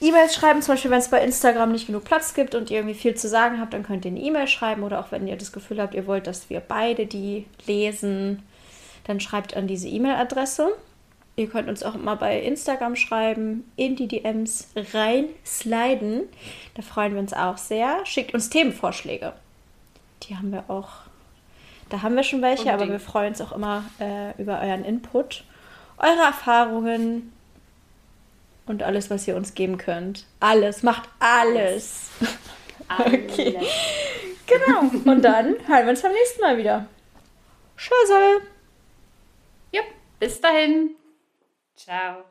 E-Mails schreiben. Zum Beispiel, wenn es bei Instagram nicht genug Platz gibt und ihr irgendwie viel zu sagen habt, dann könnt ihr eine E-Mail schreiben. Oder auch wenn ihr das Gefühl habt, ihr wollt, dass wir beide die lesen, dann schreibt an diese E-Mail-Adresse. Ihr könnt uns auch immer bei Instagram schreiben, in die DMs reinsliden. Da freuen wir uns auch sehr. Schickt uns Themenvorschläge. Die haben wir auch da haben wir schon welche, Unbedingt. aber wir freuen uns auch immer äh, über euren Input, eure Erfahrungen und alles, was ihr uns geben könnt. Alles, macht alles. alles. okay. Genau. Und dann hören wir uns beim nächsten Mal wieder. Tschüss. Ja, bis dahin. Ciao.